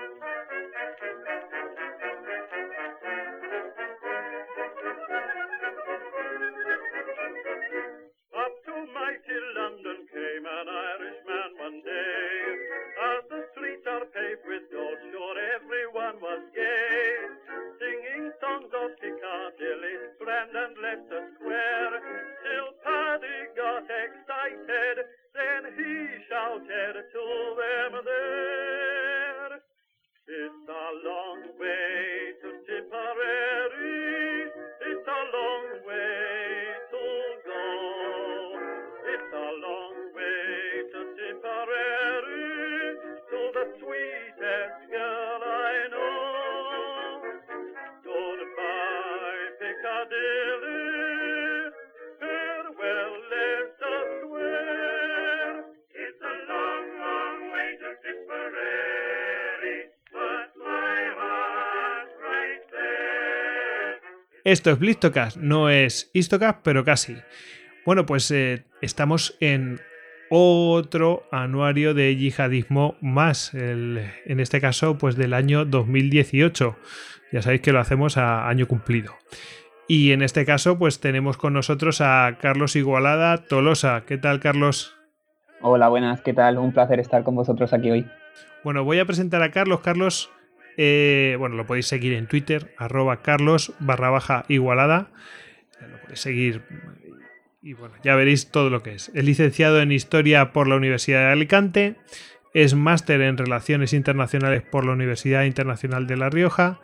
Thank you. Esto es Blistocast, no es Histocast, pero casi. Bueno, pues eh, estamos en otro anuario de yihadismo más, en este caso, pues del año 2018. Ya sabéis que lo hacemos a año cumplido. Y en este caso, pues tenemos con nosotros a Carlos Igualada Tolosa. ¿Qué tal, Carlos? Hola, buenas, ¿qué tal? Un placer estar con vosotros aquí hoy. Bueno, voy a presentar a Carlos. Carlos eh, bueno, lo podéis seguir en Twitter, arroba carlos barra baja igualada. Lo podéis seguir y bueno, ya veréis todo lo que es. Es licenciado en Historia por la Universidad de Alicante, es máster en Relaciones Internacionales por la Universidad Internacional de La Rioja,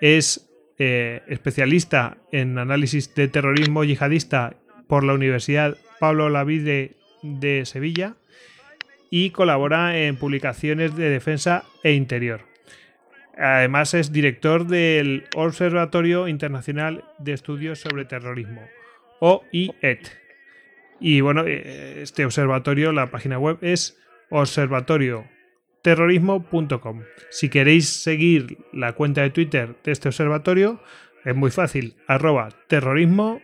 es eh, especialista en análisis de terrorismo yihadista por la Universidad Pablo Lavide de Sevilla y colabora en publicaciones de defensa e interior. Además es director del Observatorio Internacional de Estudios sobre Terrorismo, OIET. Y bueno, eh, este observatorio, la página web es observatorioterrorismo.com. Si queréis seguir la cuenta de Twitter de este observatorio, es muy fácil, arroba terrorismo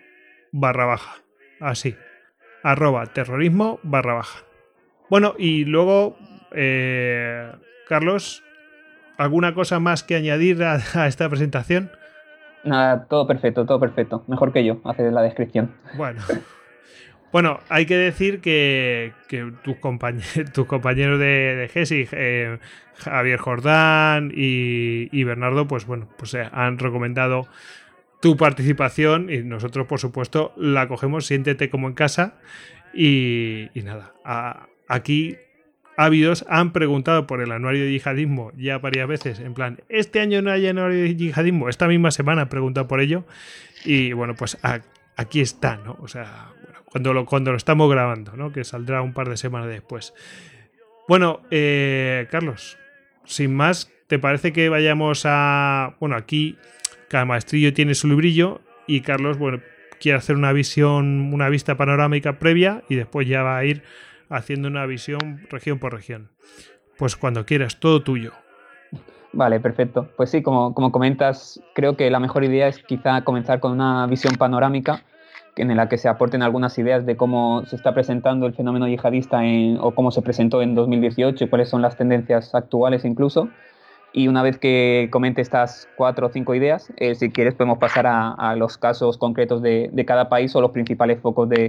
barra baja. Así, arroba terrorismo barra baja. Bueno, y luego, eh, Carlos, ¿Alguna cosa más que añadir a, esta presentación? Nada, todo perfecto, todo perfecto. Mejor que yo, hacer la descripción. Bueno. Bueno, hay que decir que, tus, compañeros, de, de GESI, eh, Javier Jordán y, Bernardo, pues bueno, pues eh, han recomendado tu participación y nosotros, por supuesto, la cogemos, siéntete como en casa y, nada, aquí ávidos han preguntado por el anuario de yihadismo ya varias veces, en plan, este año no hay anuario de yihadismo, esta misma semana han preguntado por ello y bueno, pues aquí está, ¿no? O sea, cuando, lo, cuando lo estamos grabando, ¿no? Que saldrá un par de semanas después. Bueno, eh, Carlos, sin más, ¿te parece que vayamos a... Bueno, aquí cada maestrillo tiene su librillo y Carlos, bueno, quiere hacer una visión, una vista panorámica previa y después ya va a ir haciendo una visión región por región. Pues cuando quieras, todo tuyo. Vale, perfecto. Pues sí, como, como comentas, creo que la mejor idea es quizá comenzar con una visión panorámica en la que se aporten algunas ideas de cómo se está presentando el fenómeno yihadista o cómo se presentó en 2018 y cuáles son las tendencias actuales incluso y una vez que comente estas cuatro o cinco ideas, eh, si quieres podemos pasar a, los casos concretos de, cada país o los principales focos de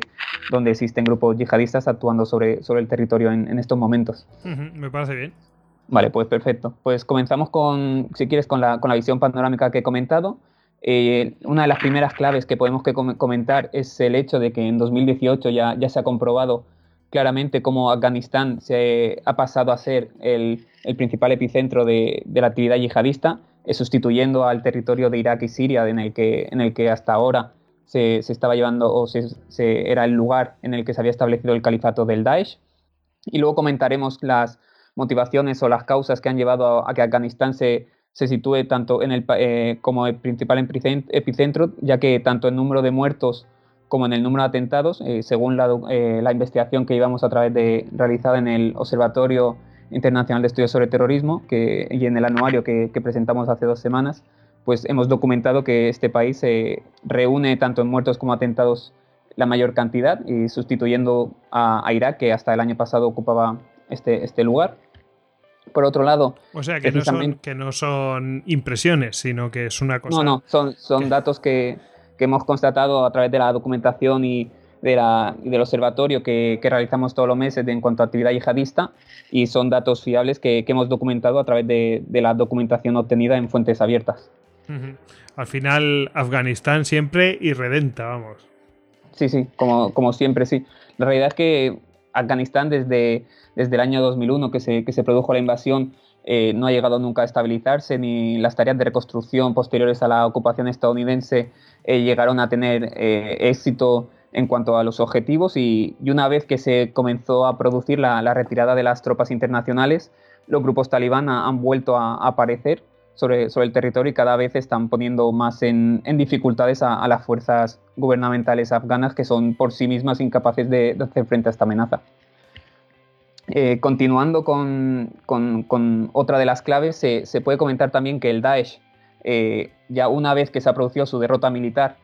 donde existen grupos yihadistas actuando sobre, sobre el territorio en, estos momentos. me parece bien. Vale, pues perfecto. Pues comenzamos con, si quieres, con la, con la visión panorámica que he comentado. Eh, una de las primeras claves que podemos que comentar es el hecho de que en 2018 ya, ya se ha comprobado claramente cómo Afganistán se ha pasado a ser el, principal epicentro de, la actividad yihadista, eh, sustituyendo al territorio de Irak y Siria en el que, hasta ahora se, estaba llevando o se, era el lugar en el que se había establecido el califato del Daesh. Y luego comentaremos las motivaciones o las causas que han llevado a, que Afganistán se, sitúe tanto en el, eh, como el principal epicentro, ya que tanto el número de muertos como en el número de atentados, eh, según eh, la, investigación que íbamos a través de realizada en el Observatorio Internacional de Estudios sobre Terrorismo que, y en el anuario que, presentamos hace dos semanas, pues hemos documentado que este país se reúne tanto en muertos como atentados la mayor cantidad y sustituyendo a, Irak, que hasta el año pasado ocupaba este, este lugar. Por otro lado... O sea, que, no son, que no son impresiones, sino que es una cosa... No, no, son, son datos que, que hemos constatado a través de la documentación y, de la, del observatorio que, que, realizamos todos los meses en cuanto a actividad yihadista y son datos fiables que, que hemos documentado a través de, de, la documentación obtenida en fuentes abiertas. Al final, Afganistán siempre irredenta, vamos. Sí, sí, como, como siempre, sí. La realidad es que Afganistán desde, desde el año 2001 que se, que se produjo la invasión eh, no ha llegado nunca a estabilizarse, ni las tareas de reconstrucción posteriores a la ocupación estadounidense eh, llegaron a tener eh, éxito en cuanto a los objetivos y, una vez que se comenzó a producir la, retirada de las tropas internacionales, los grupos talibán han vuelto a, aparecer sobre, sobre, el territorio y cada vez están poniendo más en, dificultades a, las fuerzas gubernamentales afganas que son por sí mismas incapaces de, hacer frente a esta amenaza. Eh, continuando con, otra de las claves, se, puede comentar también que el Daesh, eh, ya una vez que se ha producido su derrota militar,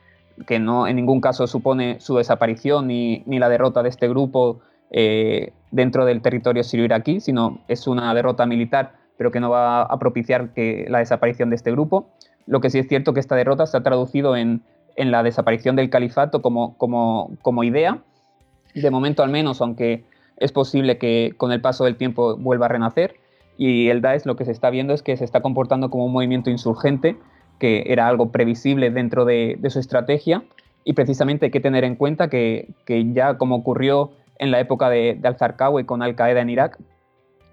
que no en ningún caso supone su desaparición ni, la derrota de este grupo eh, dentro del territorio sirio-iraquí, sino es una derrota militar, pero que no va a propiciar que la desaparición de este grupo. Lo que sí es cierto que esta derrota se ha traducido en, la desaparición del califato como idea, de momento al menos, aunque es posible que con el paso del tiempo vuelva a renacer. Y el Daesh lo que se está viendo es que se está comportando como un movimiento insurgente que era algo previsible dentro de, su estrategia y precisamente hay que tener en cuenta que, ya como ocurrió en la época de, Al-Zarqawi con Al-Qaeda en Irak,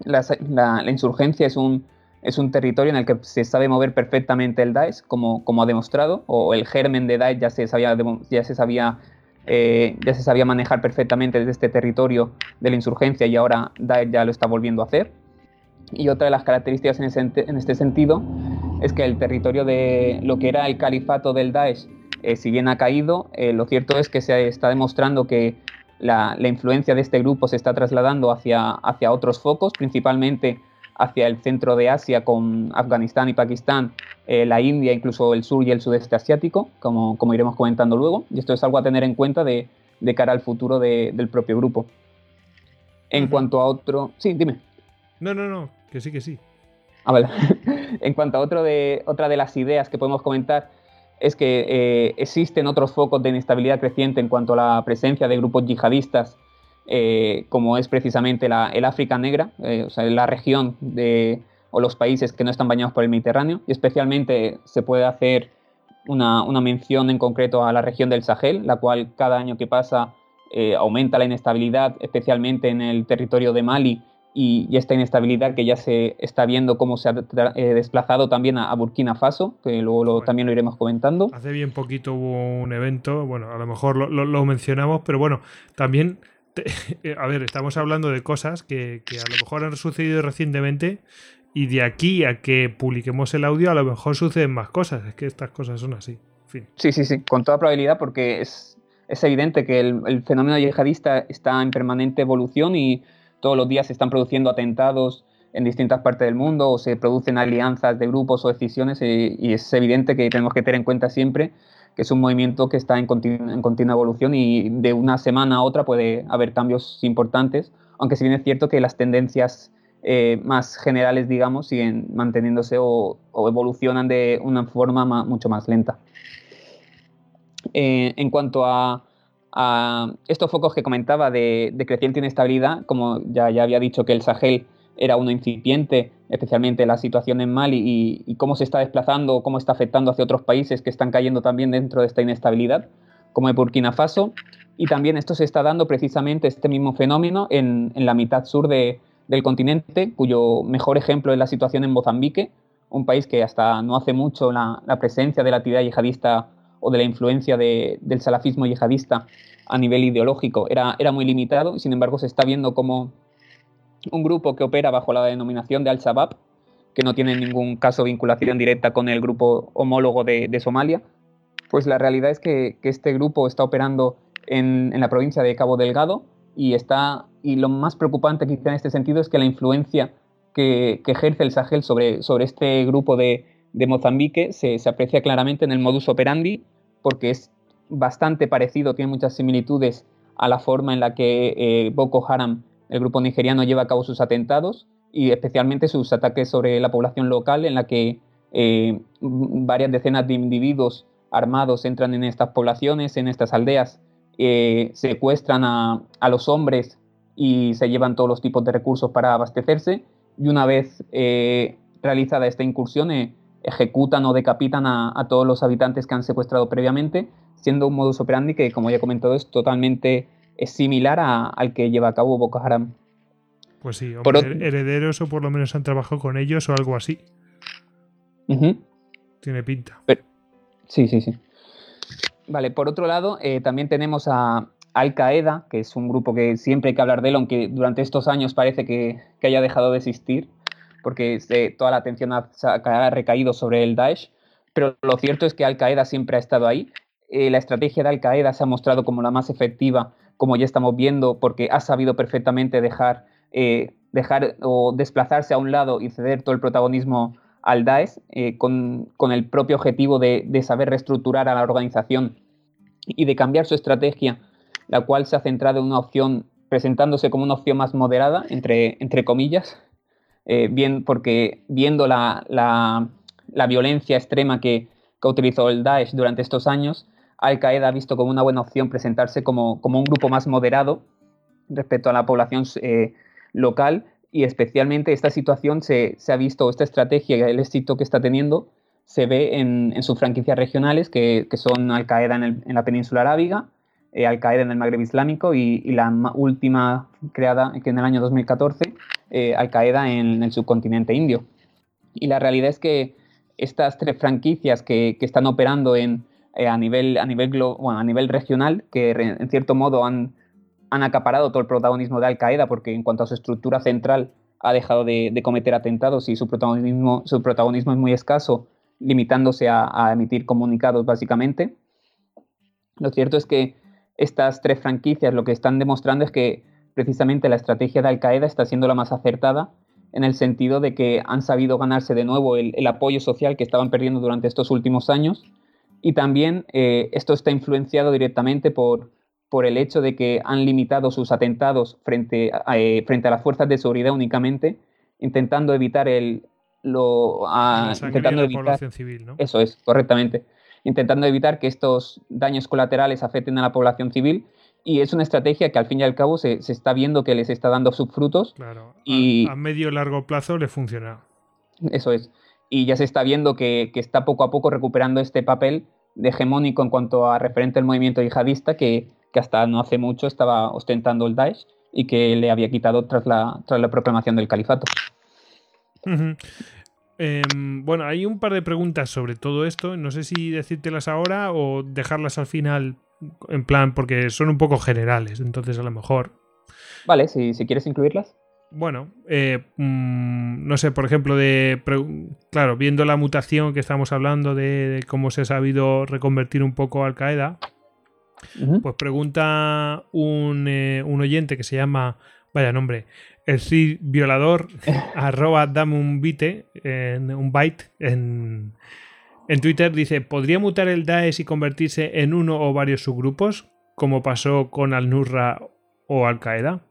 la, insurgencia es un, es un territorio en el que se sabe mover perfectamente el Daesh, como, como ha demostrado, o el germen de Daesh ya se sabía, ya se sabía, eh, ya se sabía manejar perfectamente desde este territorio de la insurgencia y ahora Daesh ya lo está volviendo a hacer. Y otra de las características en, este sentido es que el territorio de lo que era el califato del Daesh, eh, si bien ha caído, eh, lo cierto es que se está demostrando que la, influencia de este grupo se está trasladando hacia, hacia otros focos, principalmente hacia el centro de Asia con Afganistán y Pakistán, eh, la India, incluso el sur y el sudeste asiático, como, como iremos comentando luego. Y esto es algo a tener en cuenta de, de cara al futuro del propio grupo. En cuanto a otro... Sí, dime. No, no, no, que sí, que sí. Ah, en cuanto a otro de, otra de las ideas que podemos comentar, es que eh, existen otros focos de inestabilidad creciente en cuanto a la presencia de grupos yihadistas, eh, como es precisamente la, el África Negra, eh, o sea, la región de, o los países que no están bañados por el Mediterráneo, y especialmente se puede hacer una, una mención en concreto a la región del Sahel, la cual cada año que pasa aumenta la inestabilidad, especialmente en el territorio de Mali y, esta inestabilidad que ya se está viendo cómo se ha eh, desplazado también a, Burkina Faso, que luego también lo iremos comentando. Hace bien poquito hubo un evento, bueno, a lo mejor lo, mencionamos, pero bueno, también, eh, a ver, estamos hablando de cosas que, a lo mejor han sucedido recientemente y de aquí a que publiquemos el audio a lo mejor suceden más cosas, es que estas cosas son así. Sí, sí, sí, con toda probabilidad porque es, es evidente que el, el fenómeno yihadista está en permanente evolución y todos los días se están produciendo atentados en distintas partes del mundo o se producen alianzas de grupos o decisiones y, es evidente que tenemos que tener en cuenta siempre que es un movimiento que está en, continua evolución y de una semana a otra puede haber cambios importantes, aunque si bien es cierto que las tendencias eh, más generales, digamos, siguen manteniéndose o, evolucionan de una forma mucho más lenta. Eh, en cuanto a a estos focos que comentaba de, creciente inestabilidad, como ya, ya había dicho que el Sahel era uno incipiente, especialmente la situación en Mali y, cómo se está desplazando, cómo está afectando hacia otros países que están cayendo también dentro de esta inestabilidad, como en Burkina Faso. Y también esto se está dando precisamente este mismo fenómeno en, la mitad sur del continente, cuyo mejor ejemplo es la situación en Mozambique, un país que hasta no hace mucho la, la presencia de la actividad yihadista o de la influencia del salafismo yihadista a nivel ideológico era, era muy limitado y sin embargo se está viendo como un grupo que opera bajo la denominación de Al-Shabaab, que no tiene ningún caso de vinculación directa con el grupo homólogo de, Somalia, pues la realidad es que, este grupo está operando en, la provincia de Cabo Delgado y, está, y lo más preocupante quizá en este sentido es que la influencia que, ejerce el Sahel sobre, sobre este grupo de, de Mozambique se, se, aprecia claramente en el modus operandi porque es bastante parecido, tiene muchas similitudes a la forma en la que eh, Boko Haram, el grupo nigeriano, lleva a cabo sus atentados y especialmente sus ataques sobre la población local en la que eh, varias decenas de individuos armados entran en estas poblaciones, en estas aldeas, eh, secuestran a, los hombres y se llevan todos los tipos de recursos para abastecerse. Y una vez eh, realizada esta incursión ejecutan o decapitan a, todos los habitantes que han secuestrado previamente, siendo un modus operandi que, como ya he comentado, es totalmente similar al que lleva a cabo Boko Haram. Pues sí, herederos o por lo menos han trabajado con ellos o algo así. Tiene pinta. sí, sí, sí. Vale, por otro lado, eh, también tenemos a Al Qaeda, que es un grupo que siempre hay que hablar de él, aunque durante estos años parece que, haya dejado de existir, porque toda la atención ha, recaído sobre el Daesh. Pero lo cierto es que Al Qaeda siempre ha estado ahí. Eh, la estrategia de Al Qaeda se ha mostrado como la más efectiva, como ya estamos viendo, porque ha sabido perfectamente dejar, eh, dejar o desplazarse a un lado y ceder todo el protagonismo al Daesh eh, con, el propio objetivo de, saber reestructurar a la organización y de cambiar su estrategia, la cual se ha centrado en una opción, presentándose como una opción más moderada, entre, entre comillas, eh, bien, porque viendo la, violencia extrema que, que, utilizó el Daesh durante estos años, Al Qaeda ha visto como una buena opción presentarse como, como un grupo más moderado respecto a la población eh, local y especialmente esta situación se, ha visto, esta estrategia, el éxito que está teniendo, se ve en, sus franquicias regionales, que, son Al Qaeda en, la península arábiga, eh, Al Qaeda en el Magreb Islámico y, la última creada que en el año 2014, eh, Al Qaeda en el subcontinente indio. Y la realidad es que estas tres franquicias que, están operando en, eh, a, nivel, a, nivel a nivel regional, que en cierto modo han han acaparado todo el protagonismo de Al Qaeda porque en cuanto a su estructura central ha dejado de, cometer atentados y su protagonismo, su protagonismo es muy escaso, limitándose a, emitir comunicados básicamente. Lo cierto es que estas tres franquicias lo que están demostrando es que precisamente la estrategia de Al Qaeda está siendo la más acertada en el sentido de que han sabido ganarse de nuevo el, apoyo social que estaban perdiendo durante estos últimos años y también eh, esto está influenciado directamente por por el hecho de que han limitado sus atentados frente a, eh, frente a las fuerzas de seguridad únicamente, intentando evitar el lo intentando evitar civil, ¿no? eso es correctamente. Intentando evitar que estos daños colaterales afecten a la población civil. Y es una estrategia que al fin y al cabo se, está viendo que les está dando sus frutos. Claro y a, medio largo plazo le funciona. Eso es y ya se está viendo que, que está poco a poco recuperando este papel de hegemónico en cuanto a referente al movimiento yihadista que, que hasta no hace mucho estaba ostentando el Daesh y que le había quitado tras la, tras la proclamación del califato. Em, bueno, hay un par de preguntas sobre todo esto. No sé si decírtelas ahora o dejarlas al final, en plan, porque son un poco generales, entonces a lo mejor. Vale, si, si quieres incluirlas. Bueno, eh, mm, no sé, por ejemplo, de. Claro, viendo la mutación que estamos hablando de, cómo se ha sabido reconvertir un poco Al Qaeda, pues pregunta eh, un, oyente que se llama, vaya nombre, el Cid Violador, arroba dame un bite, en, un byte, en, en Twitter, dice, ¿podría mutar el Daesh y convertirse en uno o varios subgrupos, como pasó con Al-Nusra o Al-Qaeda?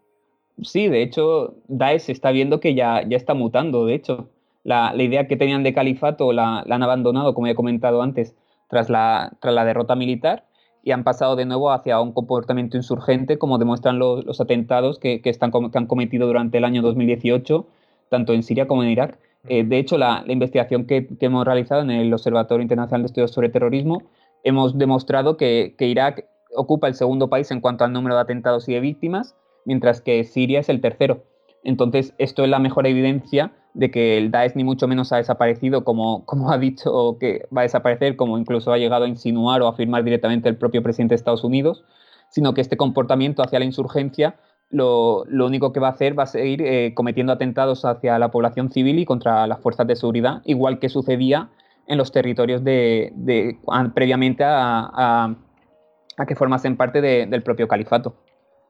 Sí, de hecho, Daesh está viendo que ya, ya está mutando, de hecho. La, idea que tenían de califato la, la, han abandonado, como he comentado antes, tras la, tras la derrota militar y han pasado de nuevo hacia un comportamiento insurgente, como demuestran los, atentados que, están, que han cometido durante el año 2018, tanto en Siria como en Irak. Eh, de hecho, la, investigación que, hemos realizado en el Observatorio Internacional de Estudios sobre Terrorismo, hemos demostrado que, que Irak ocupa el segundo país en cuanto al número de atentados y de víctimas, mientras que Siria es el tercero. Entonces, esto es la mejor evidencia de que el Daesh ni mucho menos ha desaparecido como, como ha dicho que va a desaparecer, como incluso ha llegado a insinuar o afirmar directamente el propio presidente de Estados Unidos, sino que este comportamiento hacia la insurgencia lo, único que va a hacer va a seguir eh, cometiendo atentados hacia la población civil y contra las fuerzas de seguridad, igual que sucedía en los territorios de, previamente a, que formasen parte del propio califato.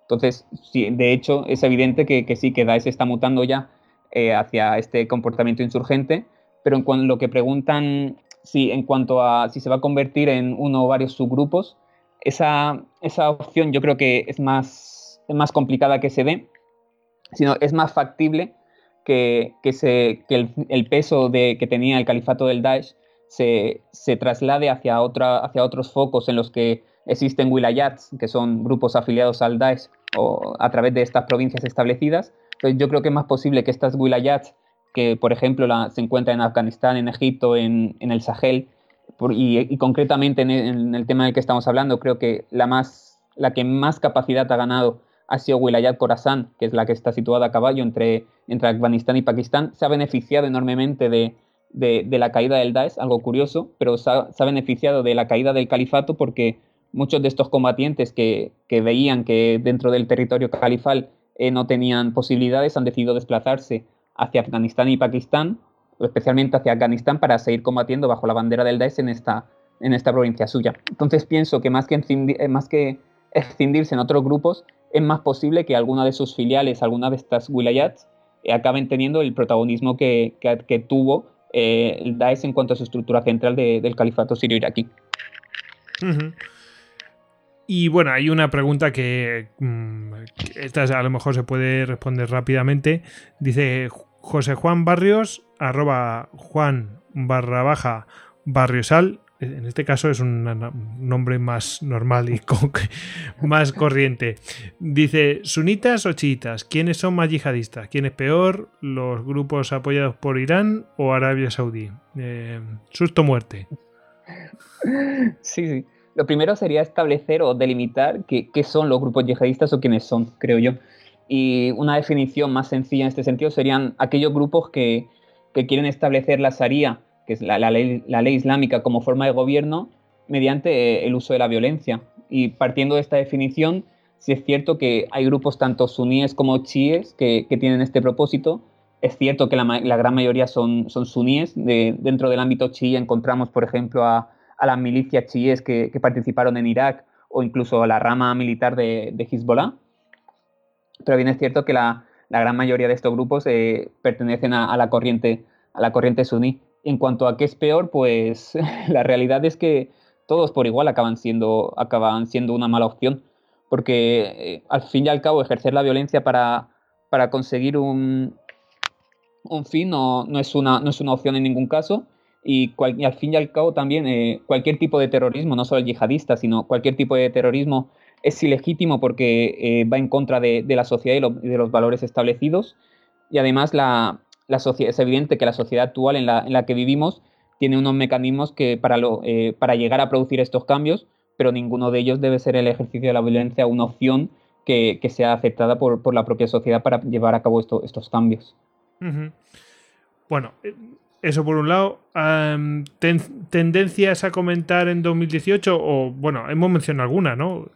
Entonces, de hecho, es evidente que, que sí, que Daesh está mutando ya eh, hacia este comportamiento insurgente, pero en cuanto lo que preguntan si en cuanto a si se va a convertir en uno o varios subgrupos, esa, esa opción yo creo que es más, más complicada que se dé, sino es más factible que, se, que el, peso de, que tenía el califato del Daesh se, se traslade hacia, otra, hacia otros focos en los que existen wilayats, que son grupos afiliados al Daesh a través de estas provincias establecidas. Entonces yo creo que es más posible que estas wilayats, que por ejemplo se encuentran en Afganistán, en Egipto, en, el Sahel, y, concretamente en el, en el, tema del que estamos hablando, creo que la, más, la que más capacidad ha ganado ha sido Wilayat Khorasan, que es la que está situada a caballo entre, entre Afganistán y Pakistán. Se ha beneficiado enormemente de, de, la caída del Daesh, algo curioso, pero se ha, beneficiado de la caída del califato porque muchos de estos combatientes que, veían que dentro del territorio califal eh, no tenían posibilidades han decidido desplazarse hacia Afganistán y Pakistán, especialmente hacia Afganistán, para seguir combatiendo bajo la bandera del Daesh en esta, provincia suya. Entonces pienso que más que, eh, que excindirse en otros grupos, es más posible que alguna de sus filiales, alguna de estas wilayats, eh, acaben teniendo el protagonismo que, tuvo eh, el Daesh en cuanto a su estructura central del califato sirio-iraquí. Y bueno, hay una pregunta que, mm, esta a lo mejor se puede responder rápidamente. Dice José Juan Barrios, arroba Juan barra baja Barriosal, en este caso es un nombre más normal y más corriente. Dice, sunitas o chiitas, ¿quiénes son más yihadistas? ¿Quién es peor? ¿Los grupos apoyados por Irán o Arabia Saudí? Eh, susto muerte. Sí, sí. Lo primero sería establecer o delimitar qué, son los grupos yihadistas o quiénes son, creo yo. Y una definición más sencilla en este sentido serían aquellos grupos que, quieren establecer la Sharia que es la, ley, islámica como forma de gobierno, mediante eh, el uso de la violencia. Y partiendo de esta definición, sí es cierto que hay grupos tanto suníes como chiíes que, tienen este propósito. Es cierto que la, gran mayoría son suníes. dentro del ámbito chií encontramos, por ejemplo, a, las milicias chiíes que, participaron en Irak o incluso a la rama militar de, de Hezbollah. Pero bien es cierto que la, gran mayoría de estos grupos eh, pertenecen a, la corriente, a la corriente suní. En cuanto a qué es peor, pues la realidad es que todos por igual acaban siendo, acaban siendo una mala opción, porque eh, al fin y al cabo ejercer la violencia para, para conseguir un, un fin no, no, es una, no es una opción en ningún caso. Y, al fin y al cabo también eh, cualquier tipo de terrorismo, no solo el yihadista, sino cualquier tipo de terrorismo es ilegítimo porque eh, va en contra de, la sociedad y, de los valores establecidos. Y además la, la es evidente que la sociedad actual en la, que vivimos tiene unos mecanismos que para, eh, para llegar a producir estos cambios, pero ninguno de ellos debe ser el ejercicio de la violencia una opción que, sea aceptada por, por, la propia sociedad para llevar a cabo estos cambios. Bueno, eso por un lado. ¿Tendencias a comentar en 2018? O bueno, hemos mencionado alguna, ¿no?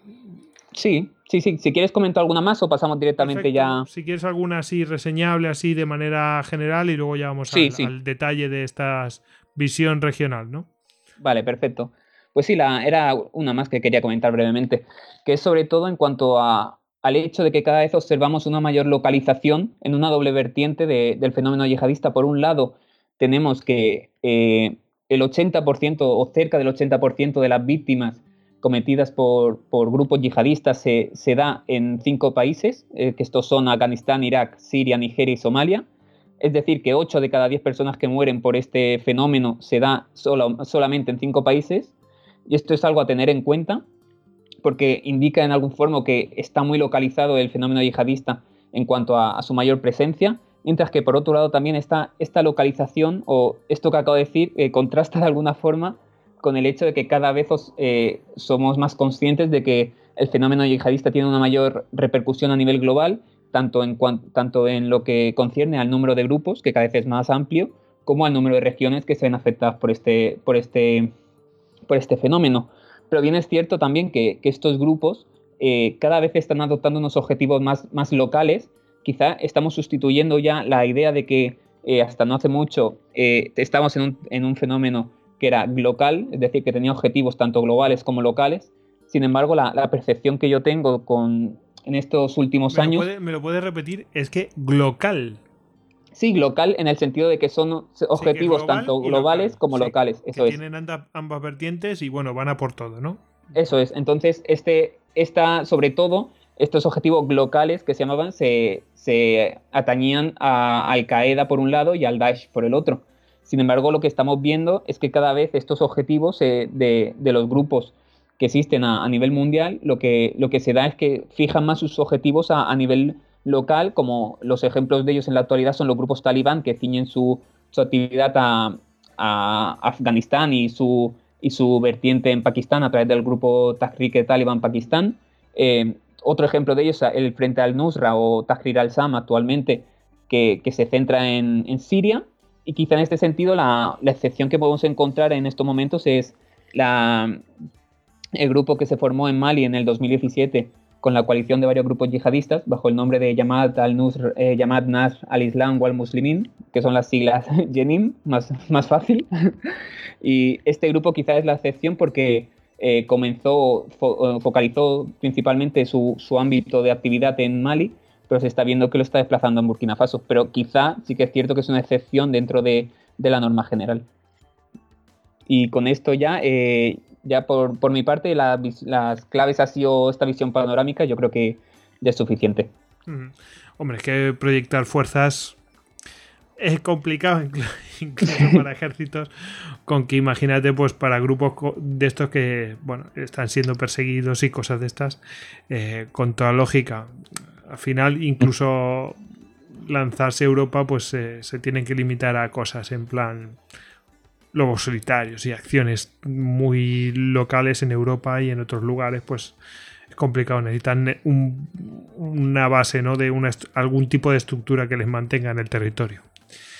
Sí, sí, sí. Si quieres comentar alguna más o pasamos directamente ya. Si quieres alguna así reseñable, así de manera general, y luego ya vamos al, detalle de esta visión regional, ¿no? Vale, perfecto. Pues sí, la, era una más que quería comentar brevemente, que es sobre todo en cuanto a, al hecho de que cada vez observamos una mayor localización en una doble vertiente del fenómeno yihadista. Por un lado, tenemos que eh, el 80% o cerca del 80% de las víctimas cometidas por, grupos yihadistas se, da en cinco países, eh, que estos son Afganistán, Irak, Siria, Nigeria y Somalia. Es decir, que 8 de cada 10 personas que mueren por este fenómeno se da solo, solamente en cinco países. Y esto es algo a tener en cuenta, porque indica en algún forma que está muy localizado el fenómeno yihadista en cuanto a, su mayor presencia, mientras que por otro lado también está esta localización o esto que acabo de decir eh, contrasta de alguna forma con el hecho de que cada vez eh, somos más conscientes de que el fenómeno yihadista tiene una mayor repercusión a nivel global, tanto en, tanto en lo que concierne al número de grupos, que cada vez es más amplio, como al número de regiones que se ven afectadas por este, por este, por este fenómeno. Pero bien es cierto también que, estos grupos eh, cada vez están adoptando unos objetivos más, más locales. Quizá estamos sustituyendo ya la idea de que eh, hasta no hace mucho estamos en un, en un fenómeno que era local, es decir, que tenía objetivos tanto globales como locales. Sin embargo, la, percepción que yo tengo con, en estos últimos años... ¿Me lo puedes repetir? Es que local. Sí, local en el sentido de que son objetivos tanto globales como locales. Eso que Tienen ambas vertientes y bueno, van a por todo, ¿no? Eso es. Entonces, este está sobre todo estos objetivos locales que se llamaban se, atañían a Al-Qaeda por un lado y al Daesh por el otro. Sin embargo, lo que estamos viendo es que cada vez estos objetivos de, los grupos que existen a, nivel mundial, lo que, lo que se da es que fijan más sus objetivos a, nivel local, como los ejemplos de ellos en la actualidad son los grupos talibán que ciñen su, actividad a, Afganistán y su, y su vertiente en Pakistán a través del grupo Tahrik Taliban Pakistán. Eh, otro ejemplo de ellos es el Frente al-Nusra o Tahrir al-Sam actualmente, que, se centra en, Siria. Y quizá en este sentido la, excepción que podemos encontrar en estos momentos es la, el grupo que se formó en Mali en el 2017 con la coalición de varios grupos yihadistas bajo el nombre de Yamad al-Nusr, eh, Nasr al-Islam wal Muslimin, que son las siglas Jenim, más, más fácil. y este grupo quizá es la excepción porque eh, comenzó, eh, focalizó principalmente su, ámbito de actividad en Mali, pero se está viendo que lo está desplazando en Burkina Faso. Pero quizá sí que es cierto que es una excepción dentro de, la norma general. Y con esto ya, eh, ya por, mi parte, las claves ha sido esta visión panorámica, yo creo que ya es suficiente. Hombre, es que proyectar fuerzas es complicado incluso para ejércitos, con que imagínate pues para grupos de estos que bueno están siendo perseguidos y cosas de estas, eh, con toda lógica. Al final incluso lanzarse a Europa pues se tienen que limitar a cosas en plan lobos solitarios y acciones muy locales en Europa y en otros lugares pues es complicado. Necesitan una base, ¿no? De una, algún tipo de estructura que les mantenga en el territorio.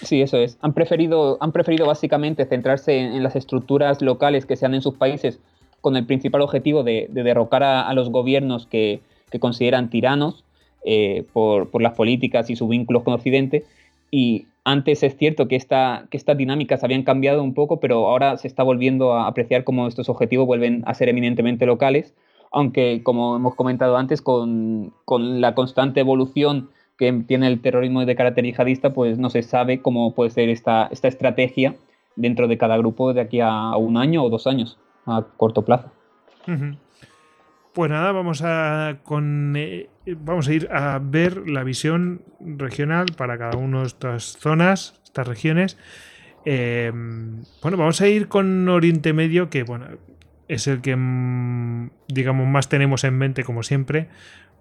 Sí, eso es. Han preferido, han preferido básicamente centrarse en, las estructuras locales que sean en sus países con el principal objetivo de, derrocar a, los gobiernos que, consideran tiranos eh, por, las políticas y sus vínculos con Occidente. Y antes es cierto que, esta, que estas dinámicas habían cambiado un poco, pero ahora se está volviendo a apreciar cómo estos objetivos vuelven a ser eminentemente locales, aunque como hemos comentado antes, con, con la constante evolución que tiene el terrorismo de carácter yihadista, pues no se sabe cómo puede ser esta, esta estrategia dentro de cada grupo de aquí a un año o dos años, a corto plazo. Pues nada, vamos a con eh, vamos a ir a ver la visión regional para cada una de estas zonas, estas regiones. Eh, bueno, vamos a ir con Oriente Medio, que bueno, es el que mm, digamos más tenemos en mente como siempre,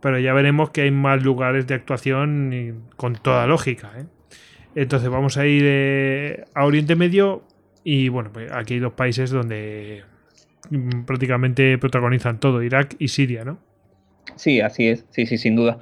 pero ya veremos que hay más lugares de actuación con toda lógica. ¿eh? Entonces vamos a ir eh, a Oriente Medio y bueno, pues aquí hay dos países donde mm, prácticamente protagonizan todo, Irak y Siria, ¿no? Sí, así es, sí, sí, sin duda.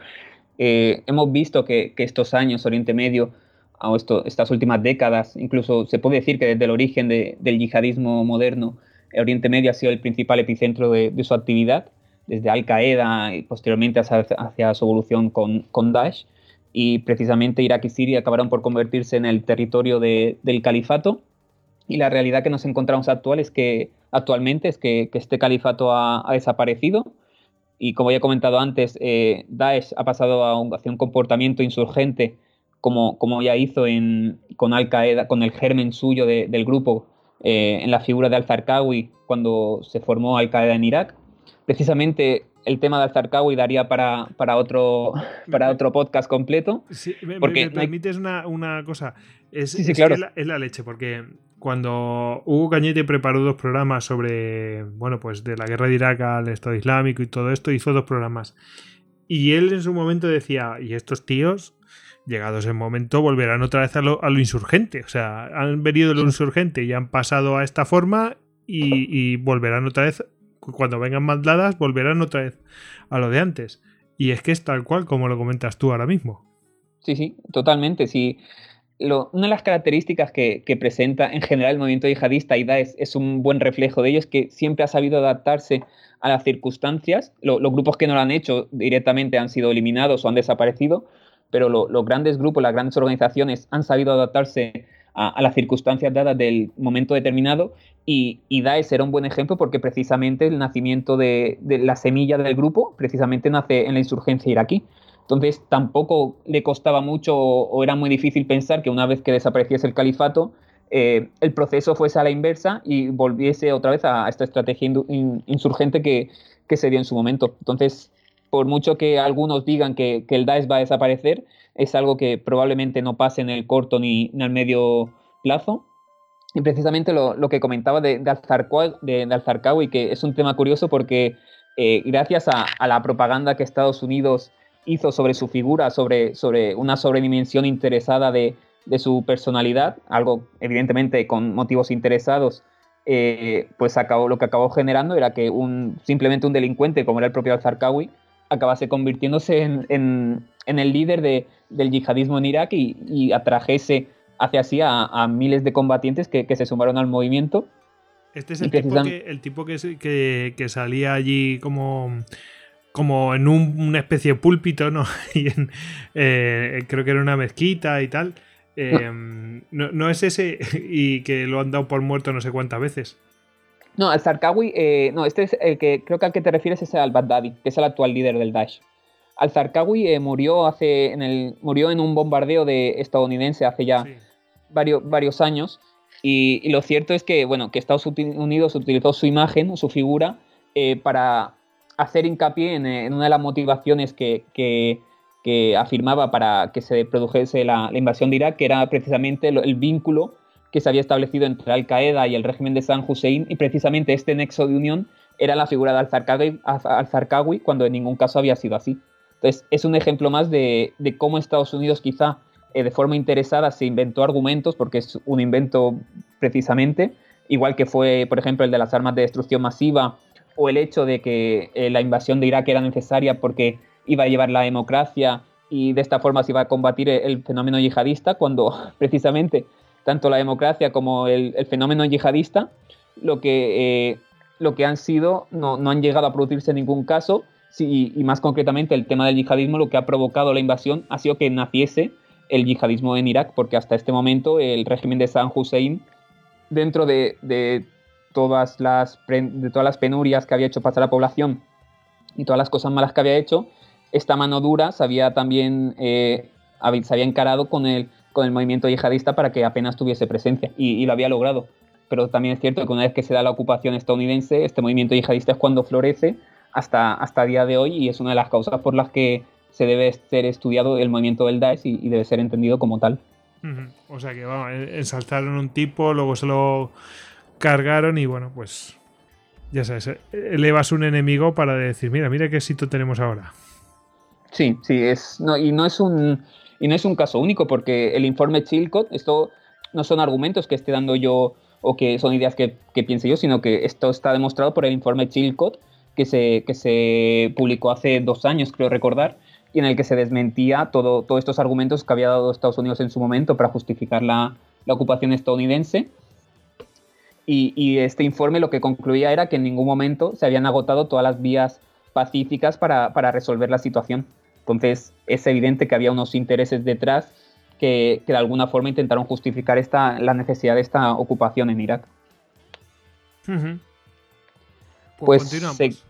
Eh, hemos visto que, estos años, Oriente Medio, o esto, estas últimas décadas, incluso se puede decir que desde el origen del yihadismo moderno, Oriente Medio ha sido el principal epicentro de su actividad desde Al Qaeda y posteriormente hacia, su evolución con, con, Daesh. Y precisamente Irak y Siria acabaron por convertirse en el territorio del califato. Y la realidad que nos encontramos actual es que, actualmente es que, este califato ha, desaparecido. Y como ya he comentado antes, eh, Daesh ha pasado a un, hacia un comportamiento insurgente como, como ya hizo en, con Al Qaeda, con el germen suyo del grupo eh, en la figura de Al-Zarqawi cuando se formó Al Qaeda en Irak precisamente el tema de Al-Zarqawi daría para, para, otro, para otro podcast completo. Sí, me, porque permites una, una, cosa. Es, sí, claro. es, la, leche, porque cuando Hugo Cañete preparó dos programas sobre, bueno, pues de la guerra de Irak al Estado Islámico y todo esto, hizo dos programas. Y él en su momento decía, y estos tíos, llegados el momento, volverán otra vez a lo, a lo insurgente. O sea, han venido de lo insurgente y han pasado a esta forma y, y volverán otra vez cuando vengan mandadas volverán otra vez a lo de antes. Y es que es tal cual como lo comentas tú ahora mismo. Sí, sí, totalmente. Sí. una de las características que, presenta en general el movimiento yihadista IDA es, es, un buen reflejo de ello, es que siempre ha sabido adaptarse a las circunstancias. los grupos que no lo han hecho directamente han sido eliminados o han desaparecido, pero los grandes grupos, las grandes organizaciones han sabido adaptarse a, las circunstancias dadas del momento determinado y, y Daesh era un buen ejemplo porque precisamente el nacimiento de, la semilla del grupo precisamente nace en la insurgencia iraquí. Entonces tampoco le costaba mucho o, era muy difícil pensar que una vez que desapareciese el califato, eh, el proceso fuese a la inversa y volviese otra vez a, esta estrategia insurgente que, se dio en su momento. Entonces, por mucho que algunos digan que, el Daesh va a desaparecer, es algo que probablemente no pase en el corto ni, en el medio plazo. Precisamente lo, que comentaba de, de, Al-Zarqawi, que es un tema curioso porque eh, gracias a, la propaganda que Estados Unidos hizo sobre su figura, sobre, una sobredimensión interesada de, su personalidad, algo evidentemente con motivos interesados, eh, pues lo que acabó generando era que simplemente un delincuente como era el propio Al-Zarqawi acabase convirtiéndose en, el líder del yihadismo en Irak y, atrajese hacia sí a, miles de combatientes que, se sumaron al movimiento. Este es el tipo, que, el tipo que, que, salía allí como, como en una especie de púlpito, ¿no? y eh, creo que era una mezquita y tal. Em, no. no. es ese y que lo han dado por muerto no sé cuántas veces. No, al Zarqawi, eh, no, este es el que creo que al que te refieres es al-Baghdadi, que es el actual líder del Daesh. Al-Zarqawi eh, murió, hace, en el, murió en un bombardeo de estadounidense hace ya varios, varios años. Y, lo cierto es que, bueno, que Estados Unidos utilizó su imagen, su figura, eh, para hacer hincapié en, una de las motivaciones que, que, afirmaba para que se produjese la, invasión de Irak, que era precisamente el vínculo que se había establecido entre Al-Qaeda y el régimen de San Hussein, y precisamente este nexo de unión era la figura de Al-Zarqawi, cuando en ningún caso había sido así. Entonces, es un ejemplo más de, cómo Estados Unidos quizá eh, de forma interesada se inventó argumentos, porque es un invento precisamente, igual que fue, por ejemplo, el de las armas de destrucción masiva, o el hecho de que eh, la invasión de Irak era necesaria porque iba a llevar la democracia y de esta forma se iba a combatir el fenómeno yihadista, cuando precisamente tanto la democracia como el, fenómeno yihadista, lo que, eh, lo que han sido, no, han llegado a producirse en ningún caso, y más concretamente el tema del yihadismo, lo que ha provocado la invasión ha sido que naciese el yihadismo en Irak, porque hasta este momento el régimen de Saddam Hussein, dentro de, todas, las, de todas las penurias que había hecho pasar a la población y todas las cosas malas que había hecho, esta mano dura se había también eh, se había encarado con el con el movimiento yihadista para que apenas tuviese presencia y, lo había logrado. Pero también es cierto que una vez que se da la ocupación estadounidense, este movimiento yihadista es cuando florece hasta, hasta día de hoy y es una de las causas por las que se debe ser estudiado el movimiento del Daesh y, debe ser entendido como tal. O sea que, vamos, ensalzaron un tipo, luego se lo cargaron y bueno, pues ya sabes, elevas un enemigo para decir, mira, mira qué éxito tenemos ahora. Sí, sí, es, no, y no es un y no es un caso único porque el informe Chilcot, esto no son argumentos que esté dando yo o que son ideas que, piense yo, sino que esto está demostrado por el informe Chilcot que se, que se publicó hace dos años, creo recordar, y en el que se desmentía todo, todos estos argumentos que había dado Estados Unidos en su momento para justificar la, ocupación estadounidense. Y, este informe lo que concluía era que en ningún momento se habían agotado todas las vías pacíficas para, para resolver la situación. Entonces es evidente que había unos intereses detrás que, de alguna forma intentaron justificar esta, la necesidad de esta ocupación en Irak. Pues, pues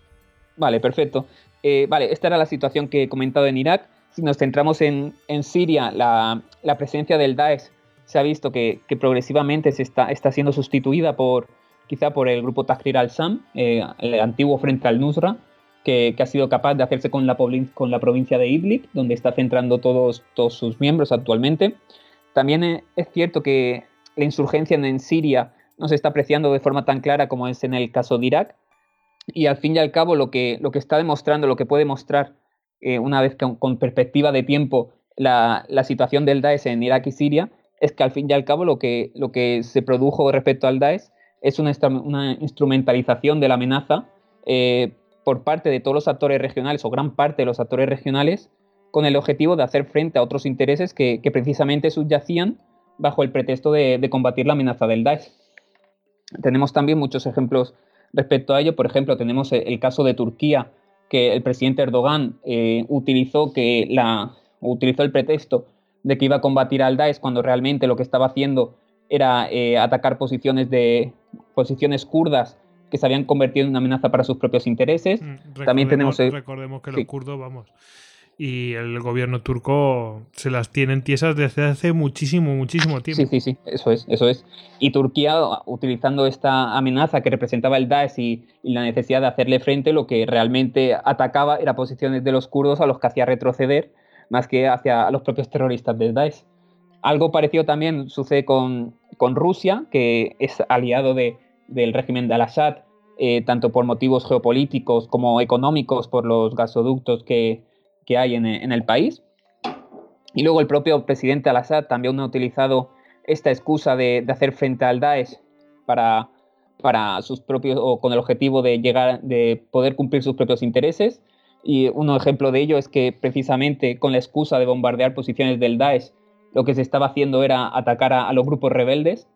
Vale, perfecto. Eh, vale, esta era la situación que he comentado en Irak. Si nos centramos en, Siria, la, presencia del Daesh se ha visto que, progresivamente se está, está, siendo sustituida por quizá por el grupo Tahrir al-Sham, eh, el antiguo frente al Nusra, que, ha sido capaz de hacerse con la, con la provincia de Idlib, donde está centrando todos, todos sus miembros actualmente. También eh, es cierto que la insurgencia en Siria no se está apreciando de forma tan clara como es en el caso de Irak. Y al fin y al cabo lo que, lo que está demostrando, lo que puede mostrar eh, una vez con, perspectiva de tiempo la, situación del Daesh en Irak y Siria, es que al fin y al cabo lo que, lo que se produjo respecto al Daesh es una, una instrumentalización de la amenaza eh, por parte de todos los actores regionales o gran parte de los actores regionales con el objetivo de hacer frente a otros intereses que, precisamente subyacían bajo el pretexto de, combatir la amenaza del Daesh. Tenemos también muchos ejemplos respecto a ello. Por ejemplo, tenemos el, caso de Turquía, que el presidente Erdogan eh, utilizó, que la, utilizó el pretexto de que iba a combatir al Daesh cuando realmente lo que estaba haciendo era eh, atacar posiciones, de, posiciones kurdas que se habían convertido en una amenaza para sus propios intereses. Mm, También tenemos... recordemos que los kurdos, vamos, y el gobierno turco se las tienen tiesas desde hace muchísimo, muchísimo tiempo. Sí, sí, sí, eso es, eso es. Y Turquía, utilizando esta amenaza que representaba el Daesh y, la necesidad de hacerle frente, lo que realmente atacaba era posiciones de los kurdos a los que hacía retroceder, más que hacia los propios terroristas del Daesh. Algo parecido también sucede con, con Rusia, que es aliado de, del régimen de Al-Assad, eh, tanto por motivos geopolíticos como económicos, por los gasoductos que, que hay en, el país. Y luego el propio presidente Al-Assad también ha utilizado esta excusa de, hacer frente al Daesh para, para sus propios, o con el objetivo de llegar, de poder cumplir sus propios intereses. Y un ejemplo de ello es que precisamente con la excusa de bombardear posiciones del Daesh, lo que se estaba haciendo era atacar a, los grupos rebeldes.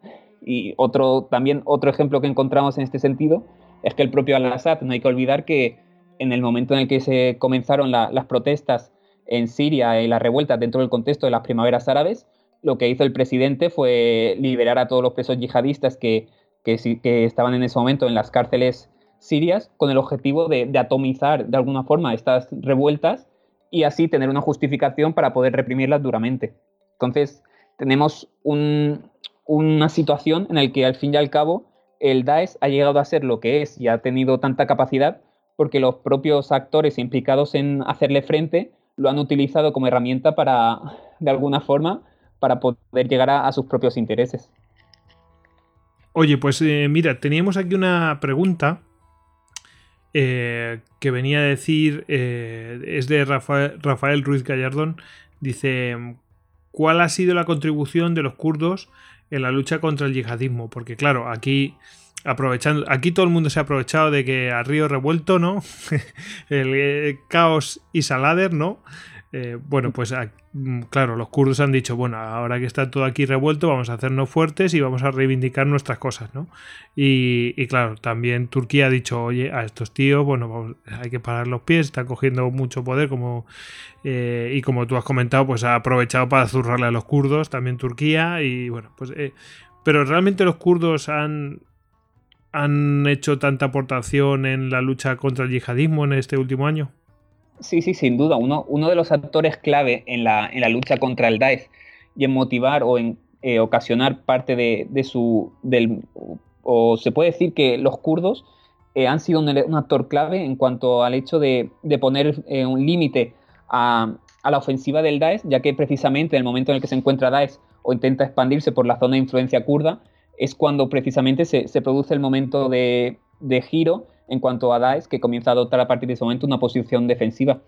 Y otro, también otro ejemplo que encontramos en este sentido es que el propio Al-Assad, no hay que olvidar que en el momento en el que se comenzaron las protestas en Siria y las revueltas dentro del contexto de las primaveras árabes, lo que hizo el presidente fue liberar a todos los presos yihadistas que, estaban en ese momento en las cárceles sirias con el objetivo de, atomizar de alguna forma estas revueltas y así tener una justificación para poder reprimirlas duramente. Entonces, tenemos una situación en la que al fin y al cabo el Daesh ha llegado a ser lo que es y ha tenido tanta capacidad porque los propios actores implicados en hacerle frente lo han utilizado como herramienta para, de alguna forma, para poder llegar a, sus propios intereses. Oye, pues eh, mira, teníamos aquí una pregunta eh, que venía a decir, eh, es de Rafael, Rafael Ruiz Gallardón, dice, ¿cuál ha sido la contribución de los kurdos en la lucha contra el yihadismo? Porque claro, aquí aprovechando, aquí todo el mundo se ha aprovechado de que a río revuelto, ¿no? el eh, caos y Salader, ¿no? Eh, bueno, pues mm, claro, los kurdos han dicho, bueno, ahora que está todo aquí revuelto, vamos a hacernos fuertes y vamos a reivindicar nuestras cosas, ¿no? Y, claro, también Turquía ha dicho, oye, a estos tíos, bueno, hay que parar los pies, están cogiendo mucho poder, como eh, y como tú has comentado, pues ha aprovechado para zurrarle a los kurdos, también Turquía, y bueno, pues... pero realmente los kurdos han, han hecho tanta aportación en la lucha contra el yihadismo en este último año? Sí, sí, sin duda. Uno, de los actores clave en la, en la, lucha contra el Daesh y en motivar o en eh, ocasionar parte de, su... O se puede decir que los kurdos eh, han sido un, actor clave en cuanto al hecho de, de poner eh, un límite a, a, la ofensiva del Daesh, ya que precisamente en el momento en el que se encuentra Daesh o intenta expandirse por la zona de influencia kurda, es cuando precisamente se, produce el momento de, giro en cuanto a Daesh, que comienza a adoptar a partir de ese momento una posición defensiva.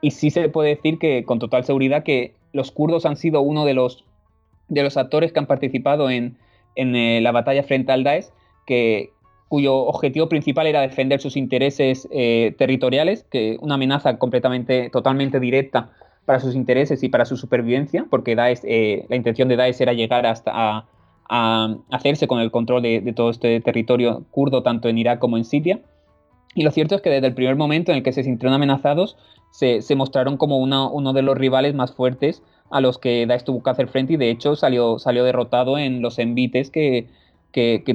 Y sí se puede decir que con total seguridad que los kurdos han sido uno de los, de los actores que han participado en, eh, la batalla frente al Daesh, que, cuyo objetivo principal era defender sus intereses eh, territoriales, que una amenaza completamente, totalmente directa para sus intereses y para su supervivencia, porque Daesh, eh, la intención de Daesh era llegar hasta hacerse con el control de, todo este territorio kurdo, tanto en Irak como en Siria. Y lo cierto es que desde el primer momento en el que se sintieron amenazados, se, mostraron como uno de los rivales más fuertes a los que Daesh tuvo que hacer frente y de hecho salió, salió derrotado en los envites que,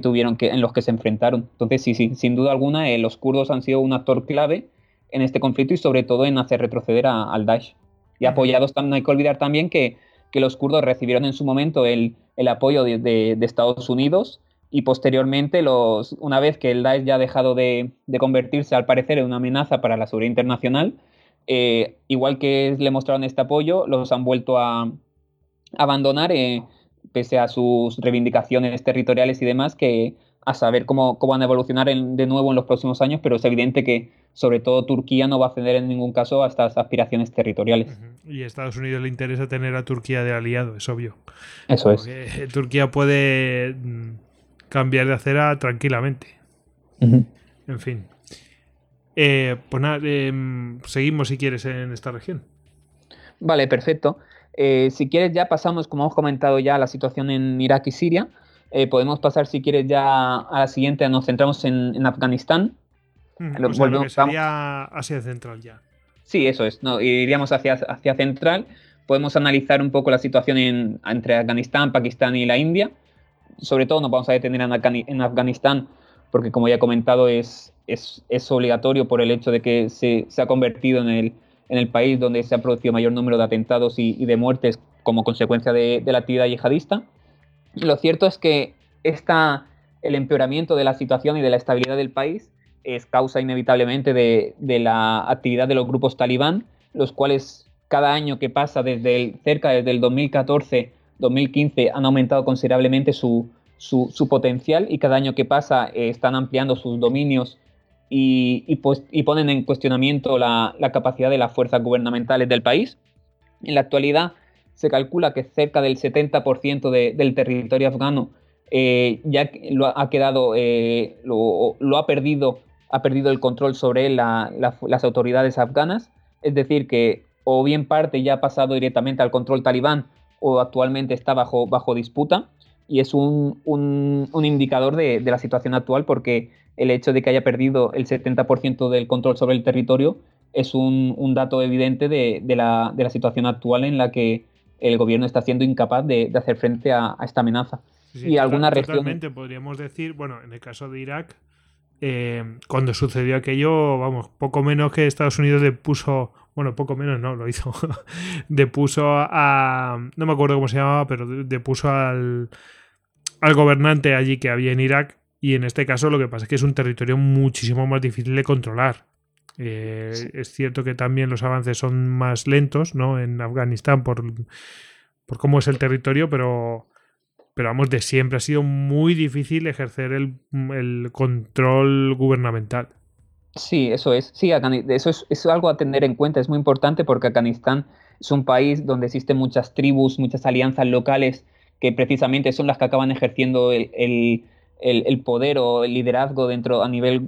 tuvieron que, en los que se enfrentaron. Entonces, sí, sí sin duda alguna, eh, los kurdos han sido un actor clave en este conflicto y sobre todo en hacer retroceder al Daesh. Y apoyados, no hay que olvidar también que, que los kurdos recibieron en su momento el, el apoyo de, Estados Unidos y posteriormente, los, una vez que el Daesh ya ha dejado de, convertirse al parecer en una amenaza para la seguridad internacional, eh, igual que le mostraron este apoyo, los han vuelto a, abandonar, eh, pese a sus reivindicaciones territoriales y demás, que a saber cómo, van a evolucionar de nuevo en los próximos años, pero es evidente que sobre todo Turquía no va a ceder en ningún caso a estas aspiraciones territoriales. Y a Estados Unidos le interesa tener a Turquía de aliado, es obvio. Eso es. Turquía puede mm, cambiar de acera tranquilamente. En fin. Eh, pues nada, em, seguimos si quieres en esta región. Vale, perfecto. Eh, si quieres ya pasamos, como hemos comentado ya, a la situación en Irak y Siria. Eh, podemos pasar, si quieres, ya a la siguiente. Nos centramos en, Afganistán. Mm, lo, que sería Asia Central ya. Sí, eso es. No, iríamos hacia, hacia Central. Podemos analizar un poco la situación entre Afganistán, Pakistán y la India. Sobre todo nos vamos a detener en, Afganistán porque, como ya he comentado, es, es, obligatorio por el hecho de que se, se ha convertido en el, en el país donde se ha producido mayor número de atentados y, de muertes como consecuencia de, la actividad yihadista. Lo cierto es que el empeoramiento de la situación y de la estabilidad del país es causa inevitablemente de, la actividad de los grupos talibán, los cuales cada año que pasa desde cerca desde el 2014-2015 han aumentado considerablemente su, su, potencial y cada año que pasa eh, están ampliando sus dominios y, pues, ponen en cuestionamiento la, capacidad de las fuerzas gubernamentales del país. En la actualidad se calcula que cerca del 70% del territorio afgano eh, ya lo ha quedado, eh, lo, ha perdido, ha perdido el control sobre las autoridades afganas. Es decir, que o bien parte ya ha pasado directamente al control talibán o actualmente está bajo, bajo disputa y es un, un, indicador de, de, la situación actual porque el hecho de que haya perdido el 70% del control sobre el territorio es un, un dato evidente de, de, la, de, la, situación actual en la que el gobierno está siendo incapaz de, hacer frente a, esta amenaza. y alguna región... podríamos decir, bueno, en el caso de Irak, eh, cuando sucedió aquello, vamos, poco menos que Estados Unidos depuso, bueno, poco menos no, lo hizo, depuso a, no me acuerdo cómo se llamaba, pero depuso al, al gobernante allí que había en Irak y en este caso lo que pasa es que es un territorio muchísimo más difícil de controlar. Eh, es cierto que también los avances son más lentos, ¿no? En Afganistán por, por cómo es el territorio, pero, pero vamos, de siempre ha sido muy difícil ejercer el, control gubernamental. Sí, eso es. Sí, eso es, es, algo a tener en cuenta. Es muy importante porque Afganistán es un país donde existen muchas tribus, muchas alianzas locales que precisamente son las que acaban ejerciendo el, poder o el liderazgo dentro a nivel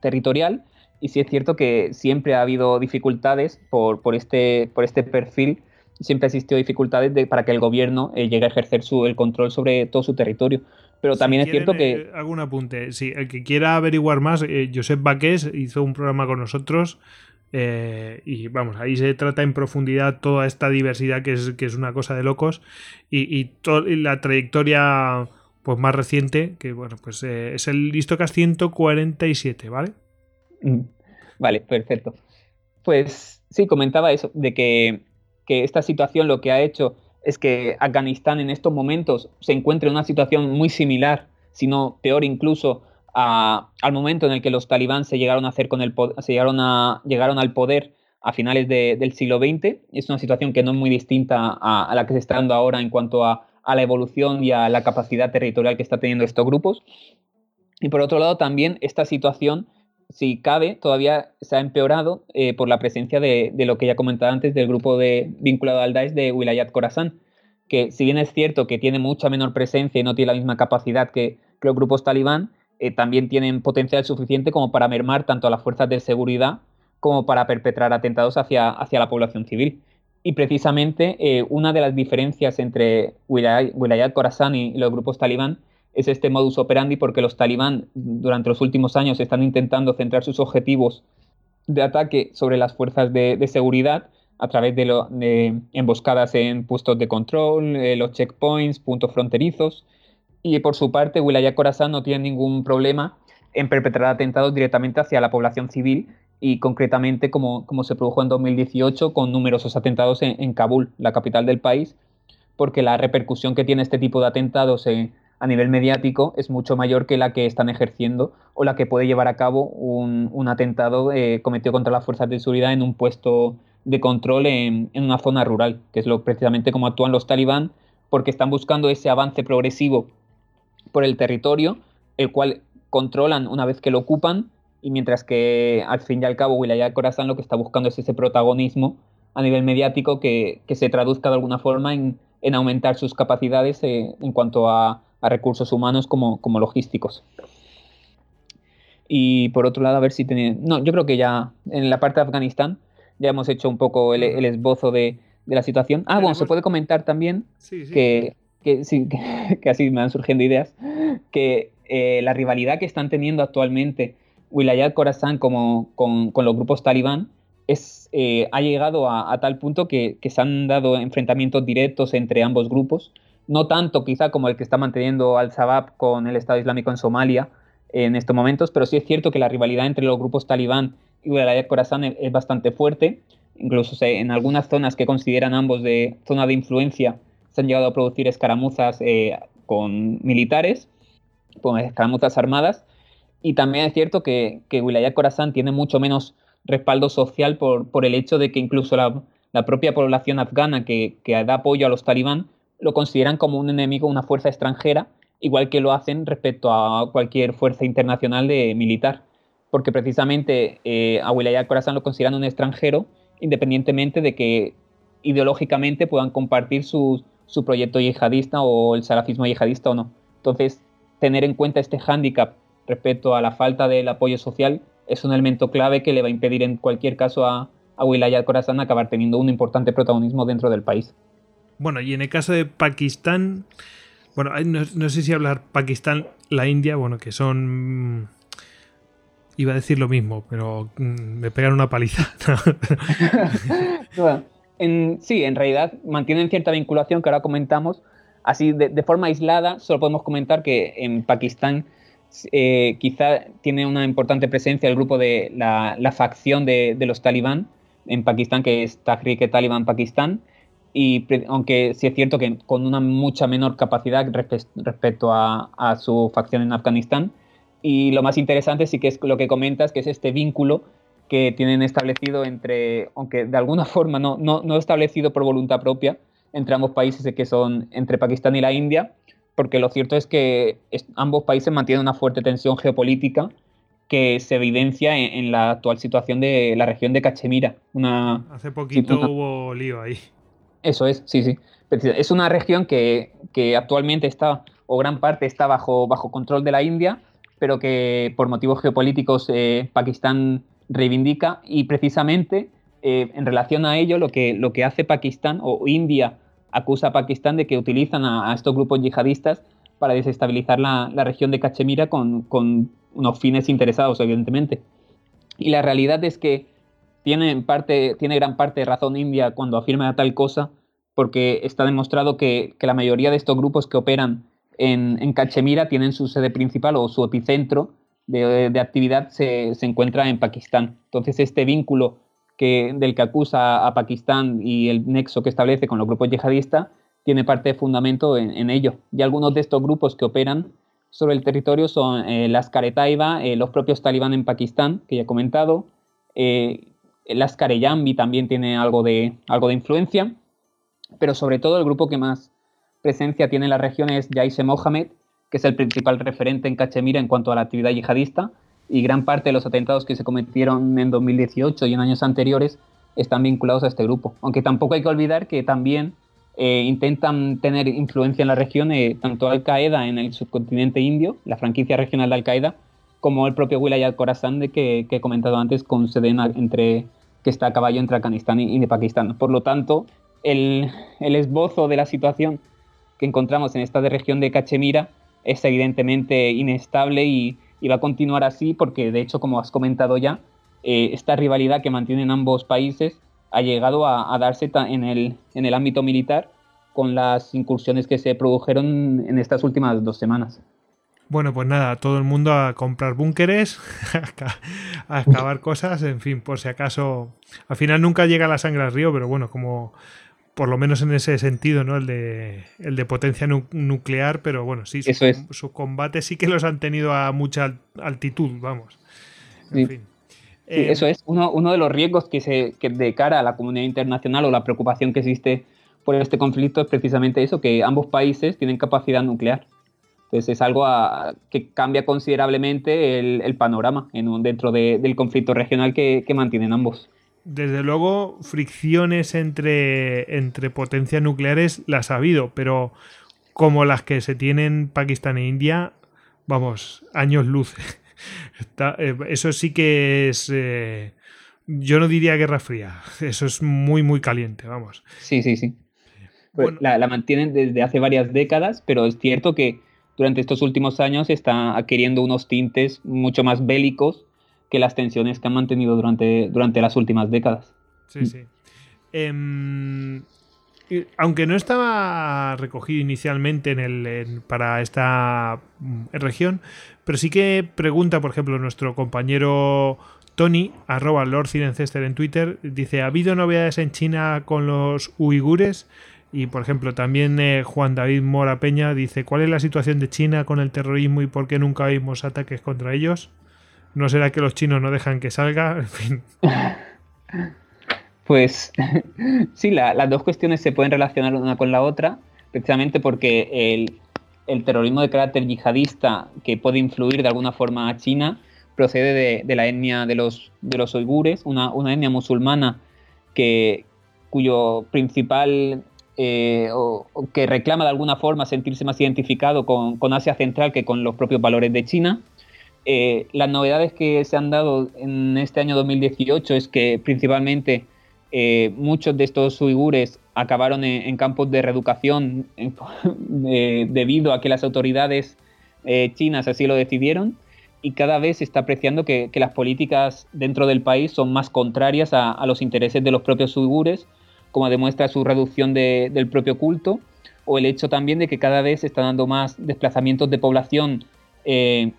territorial. Y sí es cierto que siempre ha habido dificultades por, por, este, por este perfil, siempre ha existido dificultades para que el gobierno eh, llegue a ejercer su, el control sobre todo su territorio. Pero también es cierto que... Eh, algún apunte. Sí, el que quiera averiguar más, eh, Josep Baqués hizo un programa con nosotros eh, y vamos, ahí se trata en profundidad toda esta diversidad que es, que es una cosa de locos y, la trayectoria pues más reciente, que bueno, pues eh, es el Listocast 147, ¿vale? Mm, vale, perfecto. Pues sí, comentaba eso, de que, que esta situación lo que ha hecho es que Afganistán en estos momentos se encuentra en una situación muy similar, si no peor incluso, al momento en el que los talibán se llegaron a hacer con el llegaron a llegaron al poder a finales del siglo XX. Es una situación que no es muy distinta a, la que se está dando ahora en cuanto a, la evolución y a la capacidad territorial que está teniendo estos grupos. Y por otro lado, también esta situación, si cabe, todavía se ha empeorado eh, por la presencia de, lo que ya comentaba antes del grupo de, vinculado al Daesh de Wilayat Khorasan, que si bien es cierto que tiene mucha menor presencia y no tiene la misma capacidad que los grupos talibán, eh, también tienen potencial suficiente como para mermar tanto a las fuerzas de seguridad como para perpetrar atentados hacia, hacia la población civil. Y precisamente eh, una de las diferencias entre Wilayat Khorasan y los grupos talibán es este modus operandi porque los talibán durante los últimos años están intentando centrar sus objetivos de ataque sobre las fuerzas de, seguridad a través de, emboscadas en puestos de control, eh, los checkpoints, puntos fronterizos, y por su parte, Wilaya Khorasan no tiene ningún problema en perpetrar atentados directamente hacia la población civil y concretamente como, como se produjo en 2018 con numerosos atentados en, Kabul, la capital del país, porque la repercusión que tiene este tipo de atentados a nivel mediático es mucho mayor que la que están ejerciendo o la que puede llevar a cabo un, atentado eh, cometido contra las fuerzas de seguridad en un puesto de control en, en, una zona rural, que es lo precisamente como actúan los talibán, porque están buscando ese avance progresivo por el territorio, el cual controlan una vez que lo ocupan, y mientras que al fin y al cabo Wilayat Khorasan lo que está buscando es ese protagonismo a nivel mediático que, se traduzca de alguna forma en, aumentar sus capacidades eh, en cuanto a, recursos humanos como, como, logísticos. Y por otro lado, a ver si tiene... No, yo creo que ya en la parte de Afganistán ya hemos hecho un poco el, esbozo de, la situación. Ah, bueno, se puede comentar también que que, sí, que, así me van surgiendo ideas, que eh, la rivalidad que están teniendo actualmente Wilayat Khorasan como, con, con, los grupos talibán es, eh, ha llegado a, tal punto que, que, se han dado enfrentamientos directos entre ambos grupos, no tanto quizá como el que está manteniendo Al-Shabaab con el Estado Islámico en Somalia en estos momentos, pero sí es cierto que la rivalidad entre los grupos talibán y Wilayat Khorasan es, bastante fuerte. Incluso en algunas zonas que consideran ambos de zona de influencia se han llegado a producir escaramuzas eh, con militares, con escaramuzas armadas. Y también es cierto que, que Wilayat Khorasan tiene mucho menos respaldo social por, por el hecho de que incluso la, propia población afgana que, que, da apoyo a los talibán lo consideran como un enemigo, una fuerza extranjera, igual que lo hacen respecto a cualquier fuerza internacional de militar, porque precisamente eh, a Wilayat Khorasan lo consideran un extranjero, independientemente de que ideológicamente puedan compartir su, su proyecto yihadista o el salafismo yihadista o no. Entonces, tener en cuenta este hándicap respecto a la falta del apoyo social es un elemento clave que le va a impedir en cualquier caso a, a Wilayat Khorasan acabar teniendo un importante protagonismo dentro del país. Bueno, y en el caso de Pakistán, bueno, no, sé si hablar Pakistán, la India, bueno, que son... Iba a decir lo mismo, pero mm, me pegan una paliza. sí, en realidad mantienen cierta vinculación que ahora comentamos. Así, de, forma aislada, solo podemos comentar que en Pakistán eh, quizá tiene una importante presencia el grupo de la, facción de, los talibán en Pakistán, que es Tahrik Taliban Pakistán, y aunque sí es cierto que con una mucha menor capacidad respecto a, su facción en Afganistán. Y lo más interesante sí que es lo que comentas, que es este vínculo que tienen establecido entre, aunque de alguna forma no, no, no establecido por voluntad propia, entre ambos países que son entre Pakistán y la India, porque lo cierto es que ambos países mantienen una fuerte tensión geopolítica que se evidencia en, la actual situación de la región de Cachemira. Una, Hace poquito hubo lío ahí. Eso es, sí, sí. Es una región que, actualmente está, o gran parte está bajo, bajo control de la India, pero que por motivos geopolíticos eh, Pakistán reivindica y precisamente eh, en relación a ello lo que, lo que hace Pakistán o India acusa a Pakistán de que utilizan a, estos grupos yihadistas para desestabilizar la, región de Cachemira con, con, unos fines interesados, evidentemente. Y la realidad es que tiene, parte, tiene gran parte de razón India cuando afirma tal cosa, porque está demostrado que, la mayoría de estos grupos que operan en, Cachemira tienen su sede principal o su epicentro de, actividad se, encuentra en Pakistán. Entonces, este vínculo que, del que acusa a Pakistán y el nexo que establece con los grupos yihadistas tiene parte de fundamento en, ello. Y algunos de estos grupos que operan sobre el territorio son eh, las Karetaiba, eh, los propios talibán en Pakistán, que ya he comentado, eh, el Askareyambi también tiene algo de, algo de influencia, pero sobre todo el grupo que más presencia tiene en la región es Jaise Mohammed, que es el principal referente en Cachemira en cuanto a la actividad yihadista, y gran parte de los atentados que se cometieron en 2018 y en años anteriores están vinculados a este grupo. Aunque tampoco hay que olvidar que también eh, intentan tener influencia en la región eh, tanto Al-Qaeda en el subcontinente indio, la franquicia regional de Al-Qaeda, como el propio Wilayat Khorasan de que, que, he comentado antes con sede entre que está a caballo entre Afganistán y, Pakistán. Por lo tanto, el, esbozo de la situación que encontramos en esta región de Cachemira es evidentemente inestable y, va a continuar así porque, de hecho, como has comentado ya, eh, esta rivalidad que mantienen ambos países ha llegado a, darse en el, en el ámbito militar con las incursiones que se produjeron en estas últimas dos semanas. Bueno, pues nada, todo el mundo a comprar búnkeres, a excavar cosas, en fin, por si acaso. Al final nunca llega la sangre al río, pero bueno, como por lo menos en ese sentido, ¿no? El de, el de potencia nuclear, pero bueno, sí, sus su combates sí que los han tenido a mucha altitud, vamos. En fin. Eh, eso es uno, uno, de los riesgos que, se, que de cara a la comunidad internacional o la preocupación que existe por este conflicto es precisamente eso, que ambos países tienen capacidad nuclear. Entonces es algo que cambia considerablemente el, panorama en dentro del conflicto regional que, mantienen ambos. Desde luego, fricciones entre, entre potencias nucleares las ha habido, pero como las que se tienen Pakistán e India, vamos, años luz. Eh, eso sí que es... Eh, yo no diría guerra fría, eso es muy, muy caliente, vamos. Sí, sí, sí. Pues la, la, mantienen desde hace varias décadas, pero es cierto que durante estos últimos años está adquiriendo unos tintes mucho más bélicos que las tensiones que han mantenido durante, durante las últimas décadas. Sí, sí. Em, aunque no estaba recogido inicialmente para esta mm, región, pero sí que pregunta, por ejemplo, nuestro compañero Tony, arroba Lord Cirencester en Twitter, dice, ¿ha habido novedades en China con los uigures? Y por ejemplo, también eh, Juan David Mora Peña dice, ¿cuál es la situación de China con el terrorismo y por qué nunca vimos ataques contra ellos? ¿No será que los chinos no dejan que salga? En fin. Pues sí, las dos cuestiones se pueden relacionar una con la otra, precisamente porque el, el terrorismo de carácter yihadista que puede influir de alguna forma a China procede de, la etnia de los, de los uigures, una, etnia musulmana que, cuyo principal eh, o, que reclama de alguna forma sentirse más identificado con, Asia Central que con los propios valores de China. Eh, las novedades que se han dado en este año 2018 es que principalmente eh, muchos de estos uigures acabaron en, campos de reeducación debido a que las autoridades chinas así lo decidieron y cada vez se está apreciando que, las políticas dentro del país son más contrarias a, los intereses de los propios uigures, como demuestra su reducción del propio culto, o el hecho también de que cada vez se están dando más desplazamientos de población eh,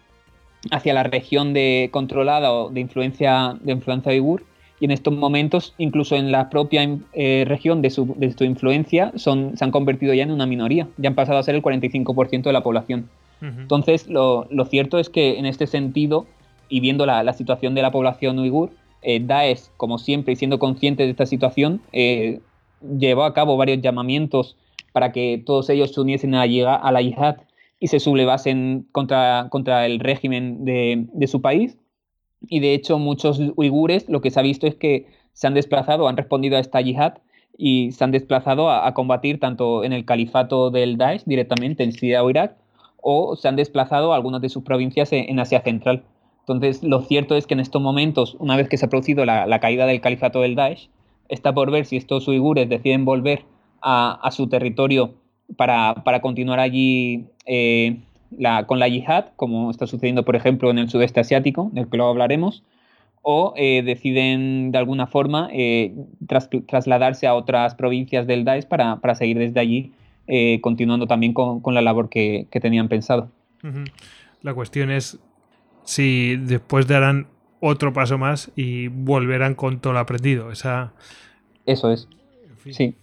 hacia la región de, controlada o de influencia, de influencia uigur, y en estos momentos, incluso en la propia eh, región de su, de su influencia, son, se han convertido ya en una minoría, ya han pasado a ser el 45% de la población. Entonces, lo, cierto es que en este sentido, y viendo la, situación de la población uigur, eh, Daesh, como siempre, y siendo consciente de esta situación, eh, llevó a cabo varios llamamientos para que todos ellos se uniesen a la, a yihad y se sublevasen contra, contra el régimen de, su país. Y de hecho, muchos uigures lo que se ha visto es que se han desplazado, han respondido a esta yihad y se han desplazado a, a combatir tanto en el califato del Daesh directamente en Siria o Irak, o se han desplazado a algunas de sus provincias en, Asia Central. Entonces, lo cierto es que en estos momentos, una vez que se ha producido la, caída del califato del Daesh, está por ver si estos uigures deciden volver a, su territorio para, continuar allí eh, con la yihad, como está sucediendo, por ejemplo, en el sudeste asiático, del que luego hablaremos, o eh, deciden de alguna forma eh, trasladarse a otras provincias del Daesh para, para seguir desde allí eh, continuando también con, la labor que, tenían pensado. La cuestión es si después darán otro paso más y volverán con todo lo aprendido. Esa... Eso es. Sí.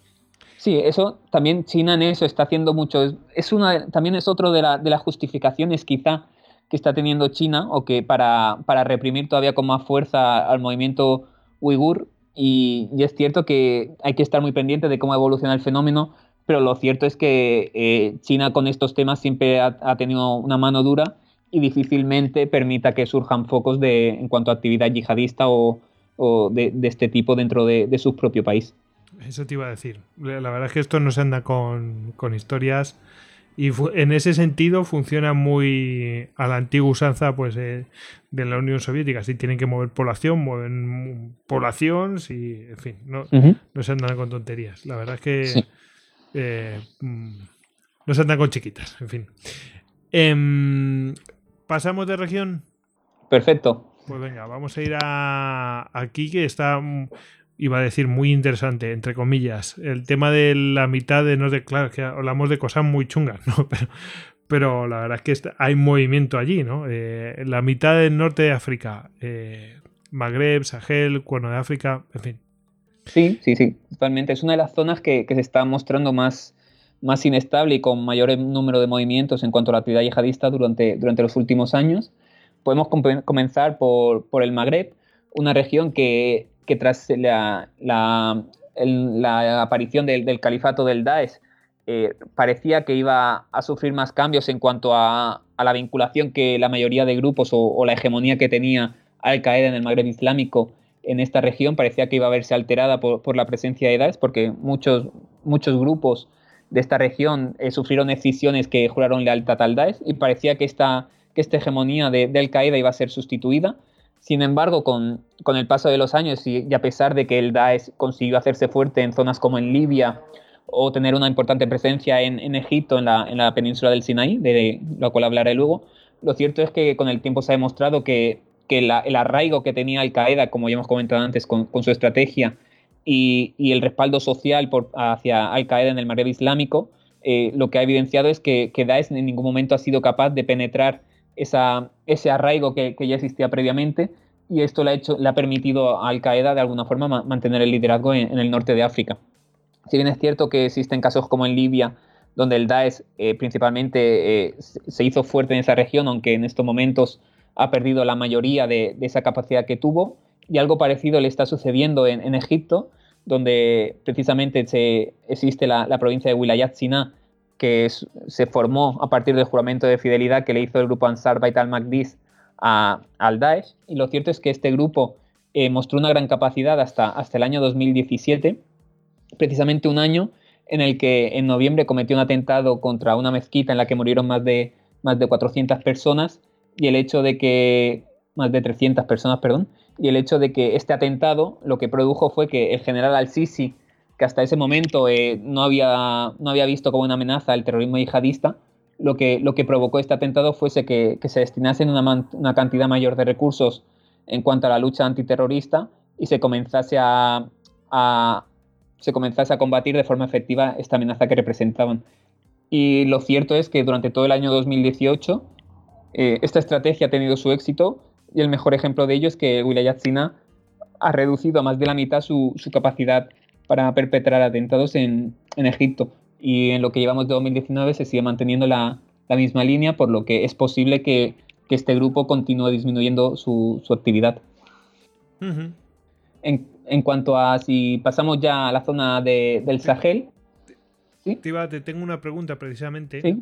Sí, eso también China en eso está haciendo mucho. Es una, también es otro de, las justificaciones quizá que está teniendo China o que para, para reprimir todavía con más fuerza al movimiento uigur. Y, y, es cierto que hay que estar muy pendiente de cómo evoluciona el fenómeno, pero lo cierto es que eh, China con estos temas siempre ha, tenido una mano dura y difícilmente permita que surjan focos de, en cuanto a actividad yihadista o, de, este tipo dentro de, su propio país. Eso te iba a decir. La verdad es que esto no se anda con, historias y en ese sentido funciona muy a la antigua usanza pues, eh, de la Unión Soviética. Si tienen que mover población, mueven población, si, en fin, no, no se andan con tonterías. La verdad es que... Eh, mm, no se andan con chiquitas, en fin. Em, ¿Pasamos de región? Perfecto. Pues venga, vamos a ir a aquí que está, mm, iba a decir, muy interesante, entre comillas. El tema de la mitad de no de, claro, que hablamos de cosas muy chungas, ¿no? Pero, pero la verdad es que hay movimiento allí, ¿no? Eh, la mitad del norte de África, eh, Magreb, Sahel, Cuerno de África, en fin. Sí, sí, sí, totalmente. Es una de las zonas que, se está mostrando más, más inestable y con mayor número de movimientos en cuanto a la actividad yihadista durante, durante los últimos años. Podemos comenzar por, el Magreb, una región que, tras la, la, aparición del, califato del Daesh eh, parecía que iba a sufrir más cambios en cuanto a, la vinculación que la mayoría de grupos o, o la hegemonía que tenía Al Qaeda en el Magreb islámico en esta región parecía que iba a verse alterada por, la presencia de Daesh, porque muchos, muchos grupos de esta región eh, sufrieron decisiones que juraron lealtad al Daesh y parecía que esta, que esta hegemonía de, Al Qaeda iba a ser sustituida. Sin embargo, con, con el paso de los años y, a pesar de que el Daesh consiguió hacerse fuerte en zonas como en Libia o tener una importante presencia en, Egipto, en la, en la, península del Sinaí, de lo cual hablaré luego, lo cierto es que con el tiempo se ha demostrado que que el arraigo que tenía Al Qaeda, como ya hemos comentado antes, con, su estrategia y, el respaldo social por, hacia Al Qaeda en el Magreb Islámico, eh, lo que ha evidenciado es que, que, Daesh en ningún momento ha sido capaz de penetrar esa, ese arraigo que, ya existía previamente y esto le ha, hecho, le ha permitido a Al Qaeda de alguna forma mantener el liderazgo en, el norte de África. Si bien es cierto que existen casos como en Libia, donde el Daesh eh, principalmente eh, se hizo fuerte en esa región, aunque en estos momentos ha perdido la mayoría de, esa capacidad que tuvo, y algo parecido le está sucediendo en, Egipto, donde precisamente se, existe la, provincia de Wilayat Siná, que se formó a partir del juramento de fidelidad que le hizo el grupo Ansar Bait al-Maqdis al Daesh. Y lo cierto es que este grupo eh, mostró una gran capacidad hasta, hasta el año 2017, precisamente un año en el que en noviembre cometió un atentado contra una mezquita en la que murieron más de, más de 400 personas y el hecho de que más de 300 personas, perdón, y el hecho de que este atentado lo que produjo fue que el general al-Sisi, que hasta ese momento eh, no, había, no había visto como una amenaza el terrorismo yihadista, lo que, lo que provocó este atentado fuese que, se destinasen una, una, cantidad mayor de recursos en cuanto a la lucha antiterrorista y se comenzase a, se comenzase a combatir de forma efectiva esta amenaza que representaban. Y lo cierto es que durante todo el año 2018 eh, esta estrategia ha tenido su éxito y el mejor ejemplo de ello es que Wilayat Sina ha reducido a más de la mitad su, capacidad para perpetrar atentados en, en Egipto y en lo que llevamos de 2019 se sigue manteniendo la, misma línea, por lo que es posible que, este grupo continúe disminuyendo su, actividad. en, cuanto a si pasamos ya a la zona del Sahel. ¿sí? Te, tengo una pregunta precisamente.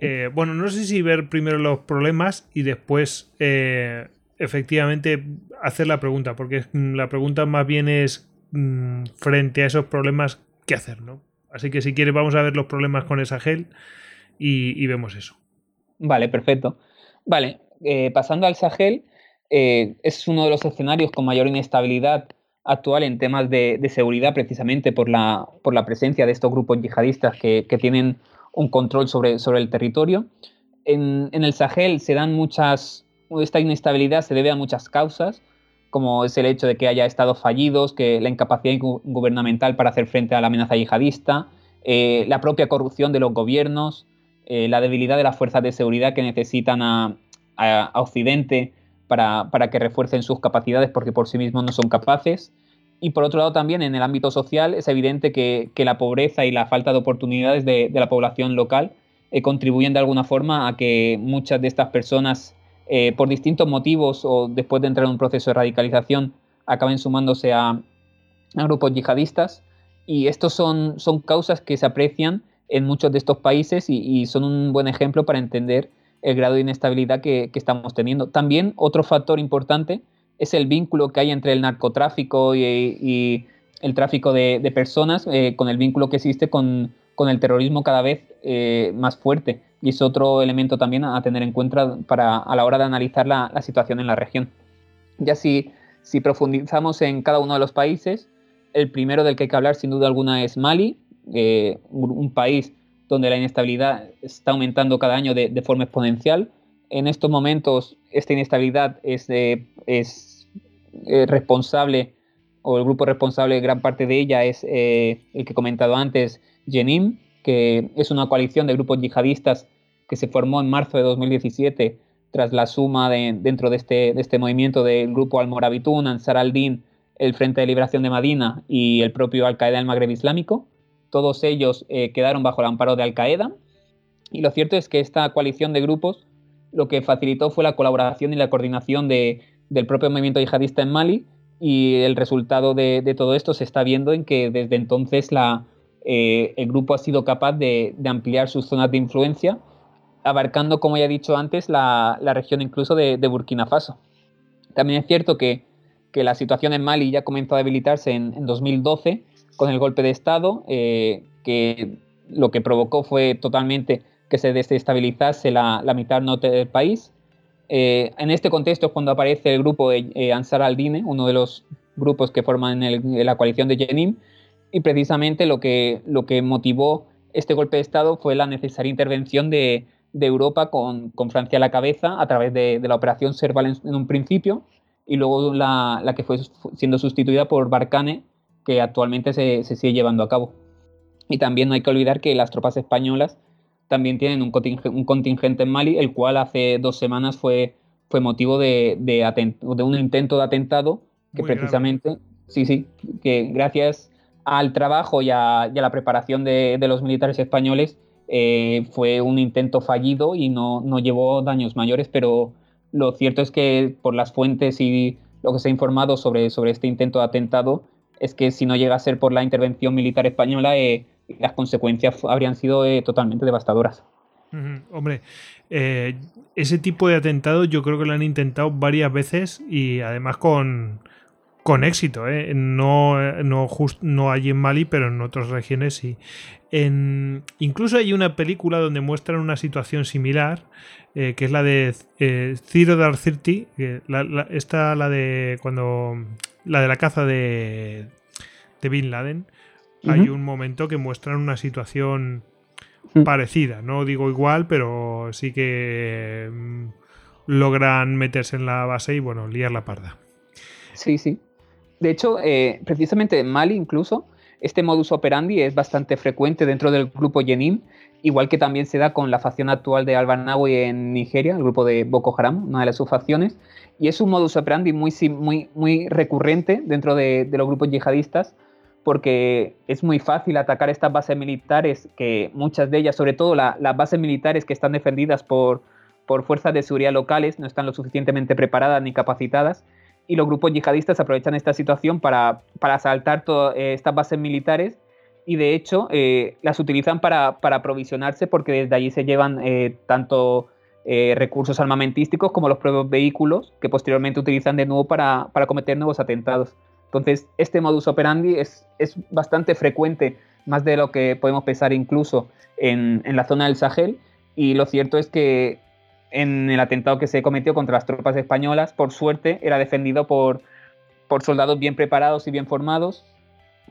Eh, bueno, no sé si ver primero los problemas y después eh, efectivamente hacer la pregunta, porque la pregunta más bien es mm, frente a esos problemas, ¿qué hacer? ¿no? Así que si quieres vamos a ver los problemas con esa gel y, vemos eso. Vale, perfecto. Vale, eh, pasando al Sahel, eh, es uno de los escenarios con mayor inestabilidad actual en temas de, seguridad, precisamente por la, por la, presencia de estos grupos yihadistas que, tienen un control sobre, sobre el territorio. En, en, el Sahel se dan muchas, esta inestabilidad se debe a muchas causas, como es el hecho de que haya estados fallidos, que la incapacidad gubernamental para hacer frente a la amenaza yihadista, eh, la propia corrupción de los gobiernos, eh, la debilidad de las fuerzas de seguridad que necesitan a, Occidente para, que refuercen sus capacidades porque por sí mismos no son capaces. Y por otro lado también en el ámbito social es evidente que, la pobreza y la falta de oportunidades de, la población local eh, contribuyen de alguna forma a que muchas de estas personas eh, por distintos motivos o después de entrar en un proceso de radicalización, acaben sumándose a, grupos yihadistas. Y estos son, son causas que se aprecian en muchos de estos países y, son un buen ejemplo para entender el grado de inestabilidad que, estamos teniendo. También otro factor importante es el vínculo que hay entre el narcotráfico y, el tráfico de, personas, eh, con el vínculo que existe con, el terrorismo cada vez eh, más fuerte y es otro elemento también a tener en cuenta para, a la hora de analizar la, situación en la región. Ya si, si profundizamos en cada uno de los países, el primero del que hay que hablar sin duda alguna es Mali, eh, un, país donde la inestabilidad está aumentando cada año de, forma exponencial. En estos momentos esta inestabilidad es, es eh, responsable, o el grupo responsable de gran parte de ella es eh, el que he comentado antes, Jenim, que es una coalición de grupos yihadistas que se formó en marzo de 2017 tras la suma dentro de este, de este movimiento del grupo Al-Morabitun, Ansar al-Din, el Frente de Liberación de Madina y el propio Al-Qaeda del Magreb Islámico. Todos ellos eh, quedaron bajo el amparo de Al-Qaeda. Y lo cierto es que esta coalición de grupos lo que facilitó fue la colaboración y la coordinación de, del propio movimiento yihadista en Mali y el resultado de, de, todo esto se está viendo en que desde entonces la, eh, el grupo ha sido capaz de, ampliar sus zonas de influencia, abarcando, como ya he dicho antes, la, región incluso de, Burkina Faso. También es cierto que, la situación en Mali ya comenzó a debilitarse en, 2012 con el golpe de Estado, eh, que lo que provocó fue totalmente que se desestabilizase la, mitad norte del país. Eh, en este contexto es cuando aparece el grupo de Ansar al-Dine, uno de los grupos que forman la coalición de Jenim, y precisamente lo que, lo que motivó este golpe de Estado fue la necesaria intervención de, Europa con, Francia a la cabeza a través de, la operación Serval en, un principio y luego la, que fue siendo sustituida por Barcane, que actualmente se, sigue llevando a cabo. Y también no hay que olvidar que las tropas españolas también tienen un contingente, un contingente en Mali, el cual hace dos semanas fue, fue motivo de, de, un intento de atentado que precisamente, sí, sí, que gracias al trabajo y a, la preparación de, los militares españoles eh, fue un intento fallido y no, no llevó daños mayores, pero lo cierto es que por las fuentes y lo que se ha informado sobre, sobre este intento de atentado es que si no llega a ser por la intervención militar española, eh, las consecuencias habrían sido eh, totalmente devastadoras. Hombre, ese tipo de atentado yo creo que lo han intentado varias veces y además con, con éxito. No, no, no hay en Mali, pero en otras regiones sí. En, incluso hay una película donde muestran una situación similar eh, que es la de eh, Zero Dark Thirty, la, esta la de cuando la de la caza de, de Bin Laden. Hay un momento que muestran una situación mm. parecida, no digo igual, pero sí que mm, logran meterse en la base y bueno, liar la parda. Sí, sí. De hecho, eh, precisamente en Mali incluso, este modus operandi es bastante frecuente dentro del grupo Yenim igual que también se da con la facción actual de Al-Barnawi en Nigeria, el grupo de Boko Haram, una de las subfacciones, y es un modus operandi muy, muy, muy recurrente dentro de, los grupos yihadistas, porque es muy fácil atacar estas bases militares, que muchas de ellas, sobre todo las bases militares que están defendidas por, por fuerzas de seguridad locales, no están lo suficientemente preparadas ni capacitadas, y los grupos yihadistas aprovechan esta situación para, para asaltar todas eh, estas bases militares y de hecho eh, las utilizan para, aprovisionarse porque desde allí se llevan eh, tanto eh, recursos armamentísticos como los propios vehículos que posteriormente utilizan de nuevo para, cometer nuevos atentados. Entonces, este modus operandi es, es, bastante frecuente, más de lo que podemos pensar incluso en, la zona del Sahel. Y lo cierto es que en el atentado que se cometió contra las tropas españolas, por suerte, era defendido por, por soldados bien preparados y bien formados,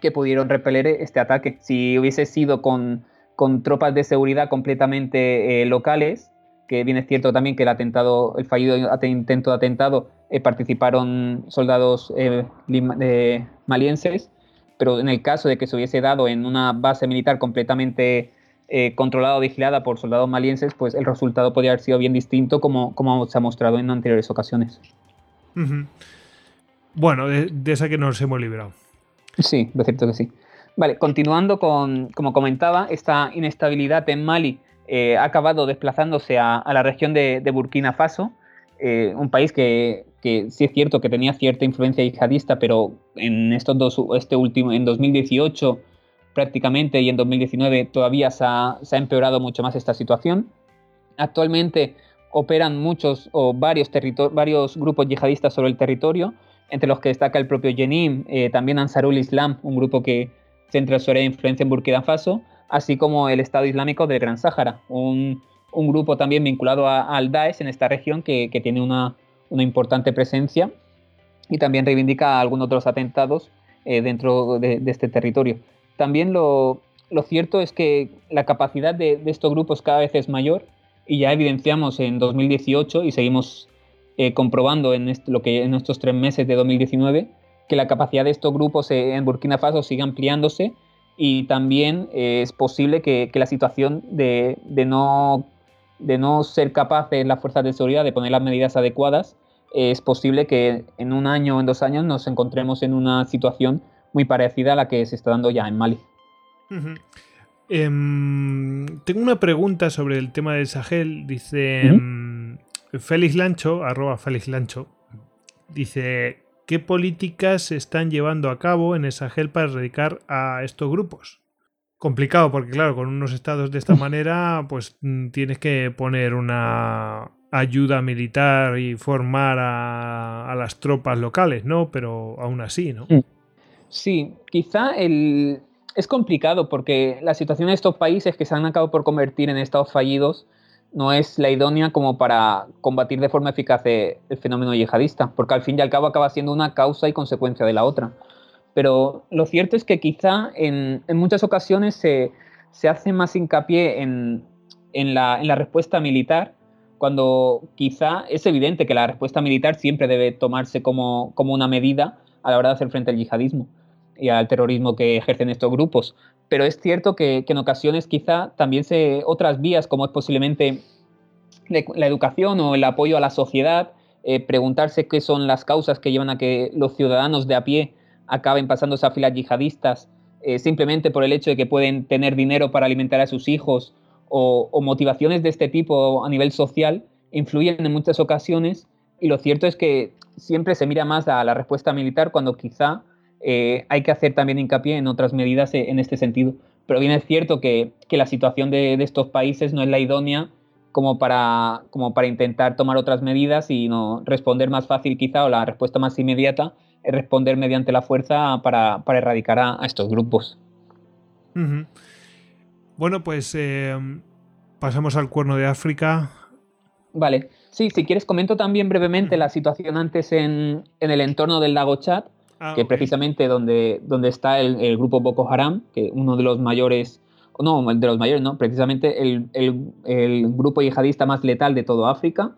que pudieron repeler este ataque. Si hubiese sido con, con tropas de seguridad completamente eh, locales, que bien es cierto también que el atentado, el fallido intento de atentado eh, participaron soldados eh, malienses, pero en el caso de que se hubiese dado en una base militar completamente controlada o vigilada por soldados malienses, pues el resultado podría haber sido bien distinto como, como se ha mostrado en anteriores ocasiones. Bueno, de, de, esa que nos hemos librado. Sí, lo cierto que sí. Vale, continuando con, como comentaba, esta inestabilidad en Mali eh, ha acabado desplazándose a, la región de, Burkina Faso, eh, un país que, sí es cierto que tenía cierta influencia yihadista, pero en estos dos, este último, en 2018 prácticamente y en 2019 todavía se ha, empeorado mucho más esta situación. Actualmente operan muchos o varios, grupos yihadistas sobre el territorio, entre los que destaca el propio Jenim, eh, también Ansarul Islam, un grupo que centra su área de influencia en Burkina Faso, así como el Estado Islámico del Gran Sáhara, un, grupo también vinculado al Daesh en esta región que, tiene una, importante presencia y también reivindica algunos otros atentados eh, dentro de, este territorio. También lo, cierto es que la capacidad de, estos grupos cada vez es mayor y ya evidenciamos en 2018 y seguimos eh, comprobando en lo que en estos tres meses de 2019 que la capacidad de estos grupos eh, en Burkina Faso sigue ampliándose y también eh, es posible que, la situación de, no, de no ser capaces las fuerzas de seguridad de poner las medidas adecuadas, es posible que en un año o en dos años nos encontremos en una situación muy parecida a la que se está dando ya en Mali. Em, tengo una pregunta sobre el tema del Sahel. Dice, em, Félix Lancho, arroba Félix Lancho, dice, ¿qué políticas se están llevando a cabo en esa Sahel para erradicar a estos grupos? Complicado porque claro, con unos estados de esta manera, pues mm, tienes que poner una ayuda militar y formar a, las tropas locales, ¿no? Pero aún así, ¿no? Sí, quizá el... es complicado porque la situación de estos países que se han acabado por convertir en estados fallidos no es la idónea como para combatir de forma eficaz el fenómeno yihadista, porque al fin y al cabo acaba siendo una causa y consecuencia de la otra. Pero lo cierto es que quizá en, muchas ocasiones se, hace más hincapié en, la, respuesta militar, cuando quizá es evidente que la respuesta militar siempre debe tomarse como, una medida a la hora de hacer frente al yihadismo y al terrorismo que ejercen estos grupos. Pero es cierto que, en ocasiones quizá también se otras vías como es posiblemente la educación o el apoyo a la sociedad eh, preguntarse qué son las causas que llevan a que los ciudadanos de a pie acaben pasándose a filas yihadistas eh, simplemente por el hecho de que pueden tener dinero para alimentar a sus hijos o, motivaciones de este tipo a nivel social influyen en muchas ocasiones. Y lo cierto es que siempre se mira más a la respuesta militar cuando quizá eh, hay que hacer también hincapié en otras medidas en este sentido. Pero bien es cierto que, la situación de, de, estos países no es la idónea como para, como para intentar tomar otras medidas y no responder más fácil quizá o la respuesta más inmediata es responder mediante la fuerza para, erradicar a, estos grupos. Bueno, pues eh, pasamos al cuerno de África. Vale, sí, si quieres comento también brevemente la situación antes en, el entorno del lago Chad, ah, que precisamente donde, donde está el, el, grupo Boko Haram, que uno de los mayores no, de los mayores, no, precisamente el, grupo yihadista más letal de toda África.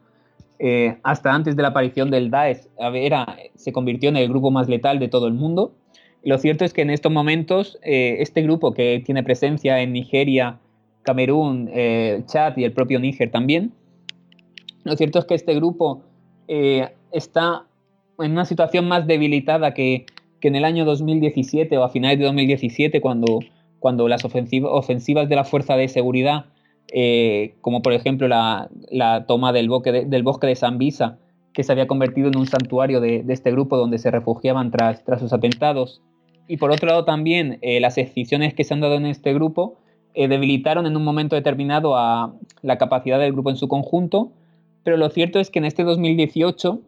Eh, hasta antes de la aparición del Daesh, era, se convirtió en el grupo más letal de todo el mundo. lo cierto es que en estos momentos, eh, este grupo que tiene presencia en Nigeria, Camerún, eh, Chad y el propio Níger también, lo cierto es que este grupo está en una situación más debilitada que, que en el año 2017 o a finales de 2017, cuando cuando las ofensivas de la fuerza de seguridad, eh, como por ejemplo la, toma del bosque, de, del bosque de Sambisa, que se había convertido en un santuario de, este grupo donde se refugiaban tras, tras sus atentados, y por otro lado también eh, las excisiones que se han dado en este grupo eh, debilitaron en un momento determinado a la capacidad del grupo en su conjunto, pero lo cierto es que en este 2018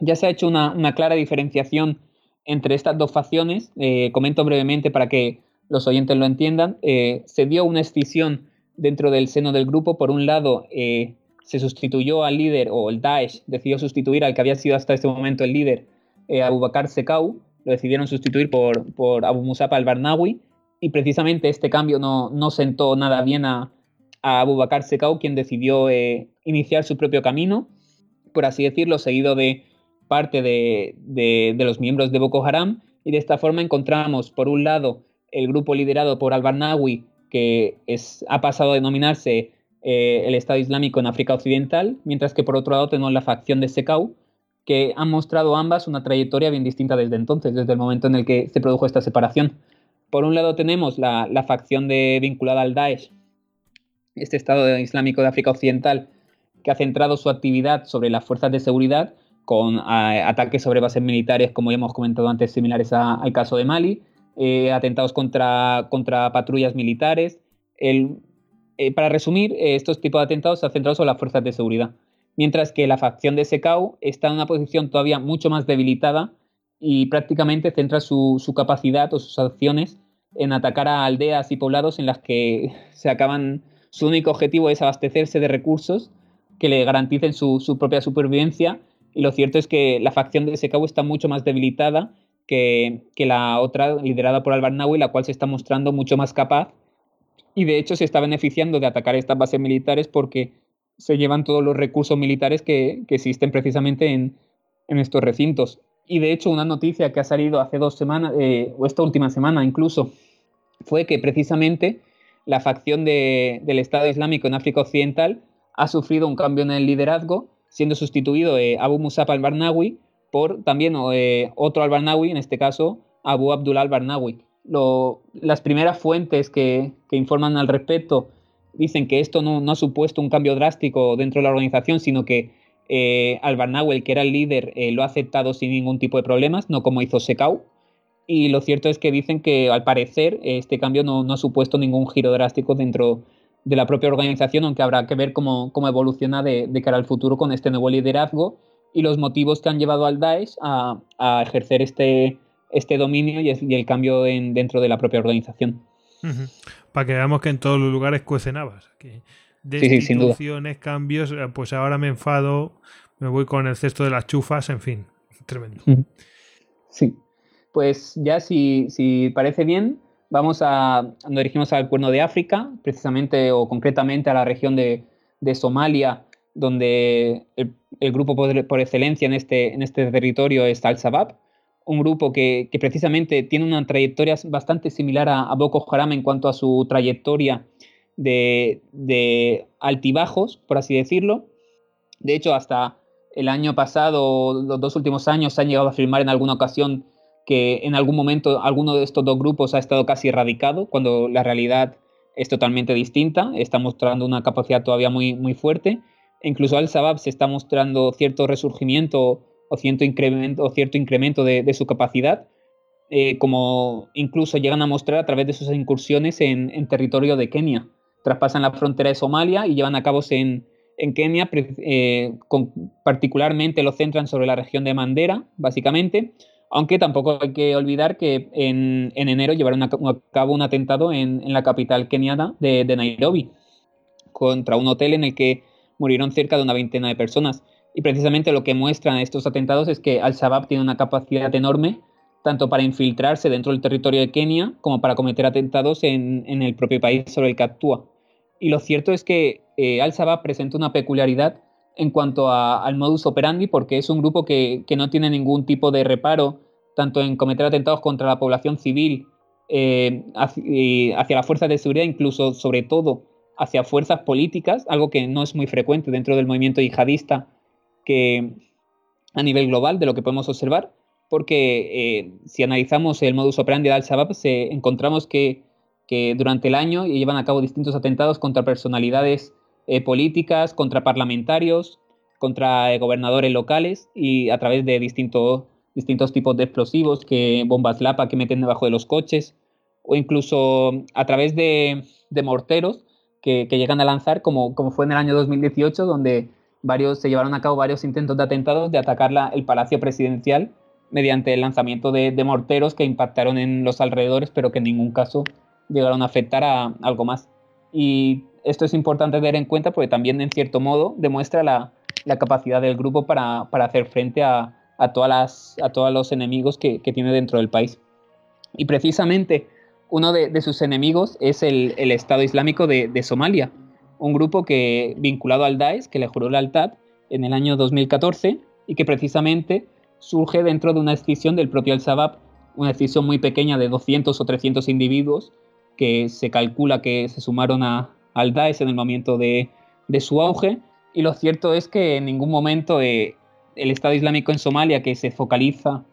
ya se ha hecho una, una clara diferenciación entre estas dos facciones. comento brevemente para que los oyentes lo entiendan, eh, se dio una escisión dentro del seno del grupo. Por un lado, eh, se sustituyó al líder, o el Daesh decidió sustituir al que había sido hasta este momento el líder, eh, Abu Bakr Sekau, lo decidieron sustituir por, por Abu Musab al-Barnawi, y precisamente este cambio no, no sentó nada bien a, a Abu Bakr Sekau, quien decidió iniciar su propio camino, por así decirlo, seguido de parte de, de, los miembros de Boko Haram, y de esta forma encontramos, por un lado, el grupo liderado por al-Barnawi, que es, ha pasado a denominarse eh, el Estado Islámico en África Occidental, mientras que por otro lado tenemos la facción de Sekau, que han mostrado ambas una trayectoria bien distinta desde entonces, desde el momento en el que se produjo esta separación. Por un lado tenemos la, facción de, vinculada al Daesh, este Estado Islámico de África Occidental, que ha centrado su actividad sobre las fuerzas de seguridad, con ataques sobre bases militares, como ya hemos comentado antes, similares al caso de Mali, eh, atentados contra, contra patrullas militares. El, eh, para resumir, eh, estos tipos de atentados se han centrado sobre las fuerzas de seguridad, mientras que la facción de SECAU está en una posición todavía mucho más debilitada y prácticamente centra su, su capacidad o sus acciones en atacar a aldeas y poblados en las que se acaban, su único objetivo es abastecerse de recursos que le garanticen su, su propia supervivencia. Lo cierto es que la facción de SECAU está mucho más debilitada que, la otra liderada por al-Barnawi, la cual se está mostrando mucho más capaz y de hecho se está beneficiando de atacar estas bases militares porque se llevan todos los recursos militares que, existen precisamente en, estos recintos. Y de hecho una noticia que ha salido hace dos semanas, eh, o esta última semana incluso, fue que precisamente la facción del Estado Islámico en África Occidental ha sufrido un cambio en el liderazgo, siendo sustituido eh, Abu Musab al-Barnawi por también eh, otro al-Barnawi, en este caso Abu Abdullah al-Barnawi. Las primeras fuentes que, informan al respecto dicen que esto no, ha supuesto un cambio drástico dentro de la organización, sino que eh, al-Barnawi, el que era el líder, eh, lo ha aceptado sin ningún tipo de problemas, no como hizo Sekau. Y lo cierto es que dicen que al parecer este cambio no, ha supuesto ningún giro drástico dentro de la propia organización, aunque habrá que ver cómo, evoluciona de, de cara al futuro con este nuevo liderazgo y los motivos que han llevado al Daesh a, ejercer este, este dominio y, el cambio en, dentro de la propia organización. Para que veamos que en todos los lugares cuecen habas. Que destituciones, cambios, eh, pues ahora me enfado, me voy con el cesto de las chufas, en fin, tremendo. Sí, pues ya si, si parece bien, vamos a, nos dirigimos al cuerno de África, precisamente o concretamente a la región de, de Somalia donde el, grupo por, excelencia en este, en este territorio es Al-Shabaab, un grupo que, precisamente tiene una trayectoria bastante similar a, Boko Haram en cuanto a su trayectoria de, altibajos, por así decirlo. De hecho, hasta el año pasado, los dos últimos años, han llegado a afirmar en alguna ocasión que en algún momento alguno de estos dos grupos ha estado casi erradicado, cuando la realidad es totalmente distinta, está mostrando una capacidad todavía muy, muy fuerte. Incluso Al-Shabaab se está mostrando cierto resurgimiento o cierto incremento, o cierto incremento de, su capacidad, eh, como incluso llegan a mostrar a través de sus incursiones en, en, territorio de Kenia. Traspasan la frontera de Somalia y llevan a cabo en, en Kenia, eh, particularmente lo centran sobre la región de Mandera, básicamente, aunque tampoco hay que olvidar que en, enero llevaron a cabo un atentado en, la capital keniana de, Nairobi, contra un hotel en el que murieron cerca de una veintena de personas. Y precisamente lo que muestran estos atentados es que Al-Shabaab tiene una capacidad enorme tanto para infiltrarse dentro del territorio de Kenia como para cometer atentados en, en el propio país sobre el que actúa. Y lo cierto es que eh, Al-Shabaab presenta una peculiaridad en cuanto al modus operandi, porque es un grupo que, no tiene ningún tipo de reparo, tanto en cometer atentados contra la población civil, eh, hacia, las fuerzas de seguridad, incluso sobre todo hacia fuerzas políticas, algo que no es muy frecuente dentro del movimiento yihadista que a nivel global de lo que podemos observar, porque eh, si analizamos el modus operandi de Al-Shabaab, encontramos que que durante el año llevan a cabo distintos atentados contra personalidades eh, políticas, contra parlamentarios, contra eh, gobernadores locales y a través de distintos distintos tipos de explosivos, que bombas lapa que meten debajo de los coches, o incluso a través de, morteros que, llegan a lanzar, como, como fue en el año 2018, donde varios, se llevaron a cabo varios intentos de atentados de atacar el Palacio Presidencial mediante el lanzamiento de, de morteros que impactaron en los alrededores, pero que en ningún caso llegaron a afectar a algo más. Y esto es importante tener en cuenta porque también, en cierto modo, demuestra la, capacidad del grupo para, hacer frente a, todas las, a todos los enemigos que, tiene dentro del país. Y precisamente uno de, sus enemigos es el, Estado Islámico de, Somalia, un grupo que vinculado al Daesh, que le juró lealtad en el año 2014 y que precisamente surge dentro de una escisión del propio Al-Shabaab, una escisión muy pequeña de 200 o 300 individuos que se calcula que se sumaron a, al Daesh en el momento de, su auge. Y lo cierto es que en ningún momento eh, el Estado Islámico en Somalia, que se focaliza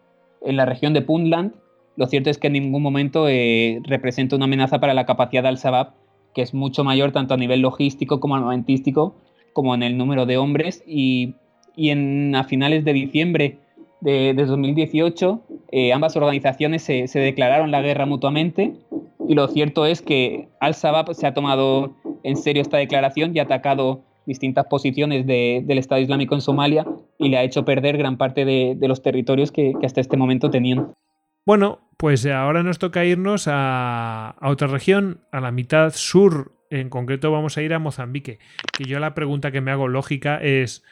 en la región de Puntland, lo cierto es que en ningún momento eh, representa una amenaza para la capacidad de Al-Shabaab, que es mucho mayor tanto a nivel logístico como armamentístico, como en el número de hombres. Y, en, a finales de diciembre de, 2018, eh, ambas organizaciones se, declararon la guerra mutuamente y lo cierto es que Al-Shabaab se ha tomado en serio esta declaración y ha atacado distintas posiciones del Estado Islámico en Somalia y le ha hecho perder gran parte de, los territorios que, hasta este momento tenían. Bueno, pues ahora nos toca irnos a, a, otra región, a la mitad sur. En concreto vamos a ir a Mozambique. Y yo la pregunta que me hago lógica es,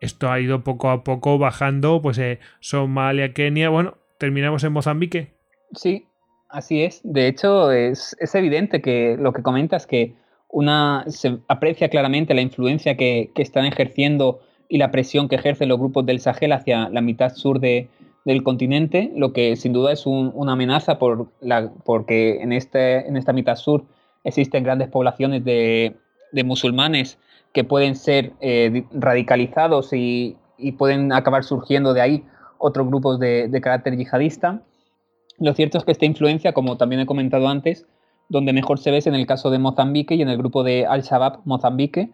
esto ha ido poco a poco bajando, pues eh, Somalia, Kenia, bueno, terminamos en Mozambique. Sí, Así es. De hecho, es, evidente que lo que comentas, que una se aprecia claramente la influencia que, están ejerciendo y la presión que ejercen los grupos del Sahel hacia la mitad sur de, del continente, lo que sin duda es una amenaza por la, porque en, este, en esta mitad sur existen grandes poblaciones de, musulmanes que pueden ser eh, radicalizados y, pueden acabar surgiendo de ahí otros grupos de, carácter yihadista. Lo cierto es que esta influencia, como también he comentado antes, donde mejor se ve es en el caso de Mozambique y en el grupo de Al-Shabaab Mozambique,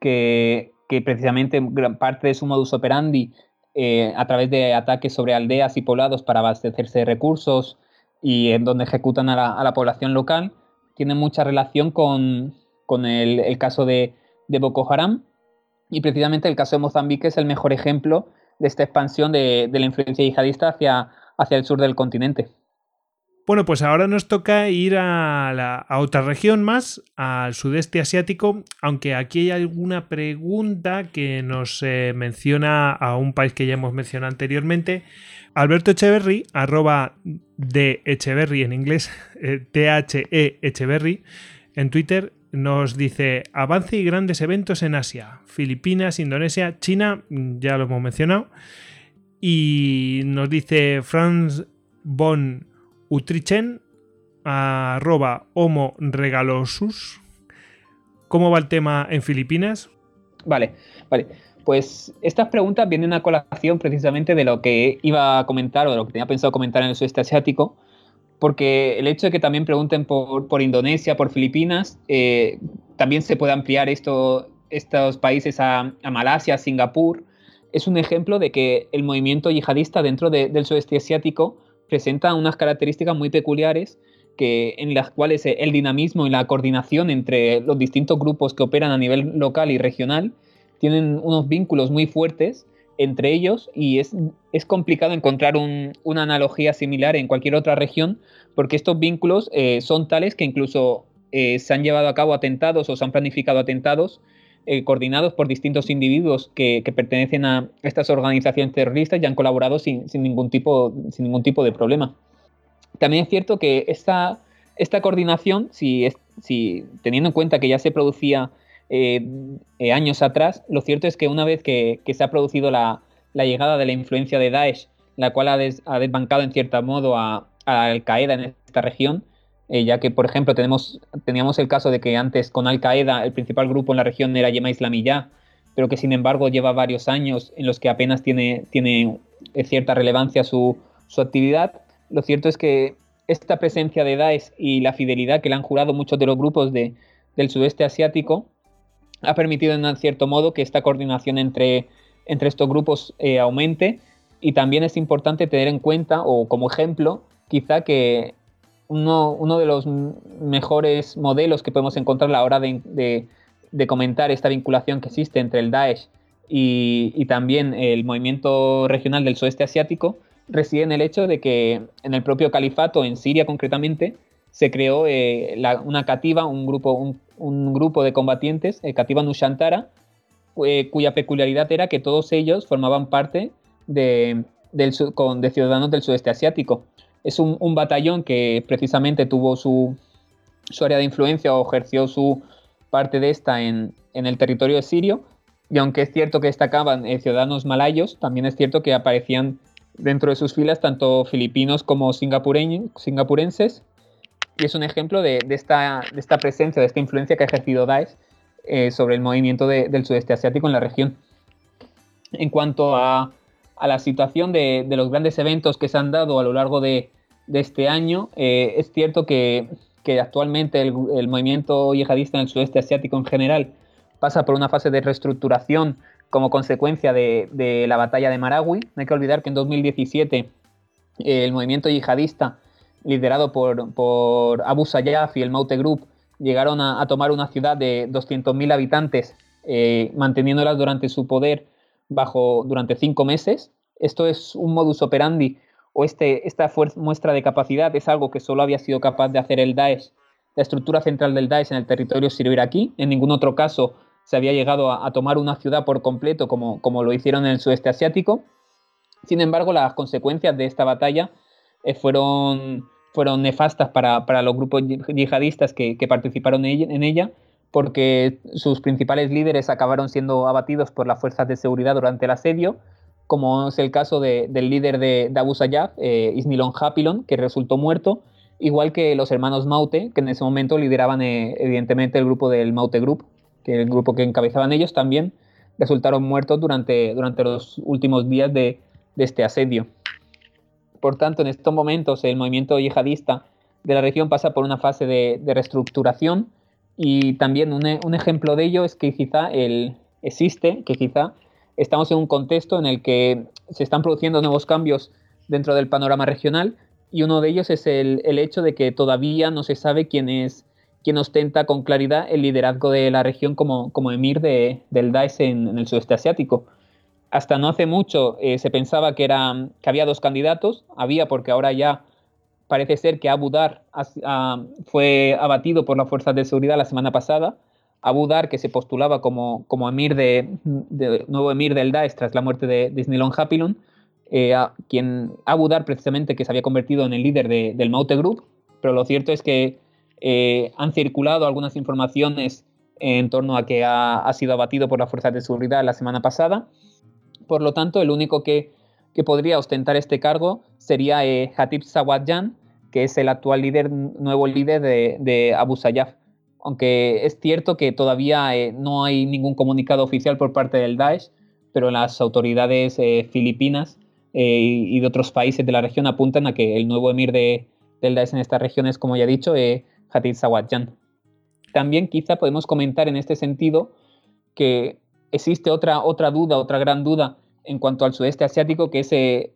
que, precisamente gran parte de su modus operandi eh, a través de ataques sobre aldeas y poblados para abastecerse de recursos y en donde ejecutan a la, población local, tiene mucha relación con, el, caso de, Boko Haram y precisamente el caso de Mozambique es el mejor ejemplo de esta expansión de, la influencia yihadista hacia, hacia el sur del continente. Bueno, pues ahora nos toca ir a, otra región más, al sudeste asiático, aunque aquí hay alguna pregunta que nos eh, menciona a un país que ya hemos mencionado anteriormente. Alberto Echeverry, arroba de Echeverry en inglés, eh, T-H-E Echeverry, en Twitter nos dice avance y grandes eventos en Asia, Filipinas, Indonesia, China, ya lo hemos mencionado, y nos dice Franz von Utrichen, arroba homo regalosus. ¿Cómo va el tema en Filipinas? Vale, vale. Pues estas preguntas vienen a colación precisamente de lo que iba a comentar o de lo que tenía pensado comentar en el sudeste asiático, porque el hecho de que también pregunten por, Indonesia, por Filipinas, eh, también se puede ampliar esto, estos países a, Malasia, a Singapur, es un ejemplo de que el movimiento yihadista dentro del sudeste asiático presenta unas características muy peculiares que, en las cuales el dinamismo y la coordinación entre los distintos grupos que operan a nivel local y regional tienen unos vínculos muy fuertes entre ellos y es, es complicado encontrar una analogía similar en cualquier otra región porque estos vínculos eh, son tales que incluso eh, se han llevado a cabo atentados o se han planificado atentados eh, coordinados por distintos individuos que, pertenecen a estas organizaciones terroristas y han colaborado sin, ningún, tipo, sin ningún tipo de problema. También es cierto que esta, esta coordinación, si, si teniendo en cuenta que ya se producía años atrás, lo cierto es que una vez que, se ha producido la, llegada de la influencia de Daesh, la cual ha, ha desbancado en cierto modo a, al Qaeda en esta región, eh, ya que, por ejemplo, tenemos, teníamos el caso de que antes con Al Qaeda el principal grupo en la región era Yema Islamiyah, pero que sin embargo lleva varios años en los que apenas tiene, tiene eh, cierta relevancia su, actividad. Lo cierto es que esta presencia de Daesh y la fidelidad que le han jurado muchos de los grupos de, del sudeste asiático ha permitido en cierto modo que esta coordinación entre, entre estos grupos eh, aumente. Y también es importante tener en cuenta o como ejemplo quizá que uno, de los mejores modelos que podemos encontrar a la hora de, comentar esta vinculación que existe entre el Daesh y, también el movimiento regional del sudeste asiático reside en el hecho de que en el propio califato, en Siria concretamente, se creó eh, una cativa, un grupo, grupo de combatientes, eh, Cativa Nushantara, eh, cuya peculiaridad era que todos ellos formaban parte de, de ciudadanos del sudeste asiático es un, batallón que precisamente tuvo su, área de influencia o ejerció su parte de esta en, el territorio sirio. Y aunque es cierto que destacaban eh, ciudadanos malayos, también es cierto que aparecían dentro de sus filas tanto filipinos como singapurenses. Y es un ejemplo de, esta, presencia, de esta influencia que ha ejercido Daesh eh, sobre el movimiento del sudeste asiático en la región. En cuanto a la situación de, los grandes eventos que se han dado a lo largo de, este año, eh, es cierto que, actualmente el, movimiento yihadista en el sudeste asiático en general pasa por una fase de reestructuración como consecuencia de, la batalla de Maragui. No hay que olvidar que en 2017 eh, el movimiento yihadista liderado por, Abu Sayyaf y el Maute Group llegaron a, tomar una ciudad de 200.000 habitantes, eh, manteniéndolas durante su poder bajo, durante cinco meses. Esto es un modus operandi o este, esta muestra de capacidad es algo que solo había sido capaz de hacer el Daesh, la estructura central del Daesh en el territorio sirio-iraquí. En ningún otro caso se había llegado a, tomar una ciudad por completo como, como, lo hicieron en el sudeste asiático. Sin embargo, las consecuencias de esta batalla eh, fueron, fueron nefastas para, para, los grupos yihadistas que, participaron en ella porque sus principales líderes acabaron siendo abatidos por las fuerzas de seguridad durante el asedio, como es el caso del líder de, Abu Sayyaf, eh, Isnilon Hapilon, que resultó muerto, igual que los hermanos Maute, que en ese momento lideraban eh, evidentemente el grupo del Maute Group, que el grupo que encabezaban ellos también resultaron muertos durante, durante los últimos días de, este asedio. Por tanto, en estos momentos el movimiento yihadista de la región pasa por una fase de reestructuración, y también un, un, ejemplo de ello es que quizá el, existe, que quizá estamos en un contexto en el que se están produciendo nuevos cambios dentro del panorama regional y uno de ellos es el, el hecho de que todavía no se sabe quién es quien ostenta con claridad el liderazgo de la región como, como emir de, del Daesh en, el sudeste asiático. Hasta no hace mucho eh, se pensaba que, era, que había dos candidatos, había porque ahora ya Parece ser que Abu Dar fue abatido por las fuerzas de seguridad la semana pasada. Abu Dar, que se postulaba como, como emir de, nuevo emir del Daesh tras la muerte de Disneyland Hapilon, eh, quien Abu Dar precisamente que se había convertido en el líder del Maute Group, pero lo cierto es que eh, han circulado algunas informaciones en torno a que ha, sido abatido por las fuerzas de seguridad la semana pasada. Por lo tanto, el único que, podría ostentar este cargo sería eh, Hatib Sawadjan, que es el actual líder, nuevo líder de, Abu Sayyaf. Aunque es cierto que todavía eh, no hay ningún comunicado oficial por parte del Daesh pero las autoridades eh, filipinas eh, y de otros países de la región apuntan a que el nuevo emir de, del Daesh en esta región es, como ya he dicho, Hatid Sawatjan. También quizá podemos comentar en este sentido que existe otra, otra duda, otra gran duda en cuanto al sudeste asiático, que es eh,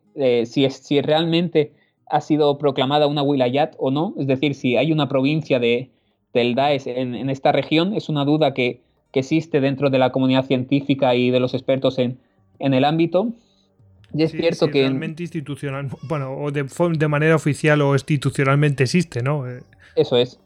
si, es, si realmente ha sido proclamada una wilayat o no, es decir, si hay una provincia de, del Daesh en, esta región, es una duda que, que, existe dentro de la comunidad científica y de los expertos en, en el ámbito. Y es cierto que. Realmente institucional, bueno, o de, de, manera oficial o institucionalmente existe, ¿no? Eh, Eso es.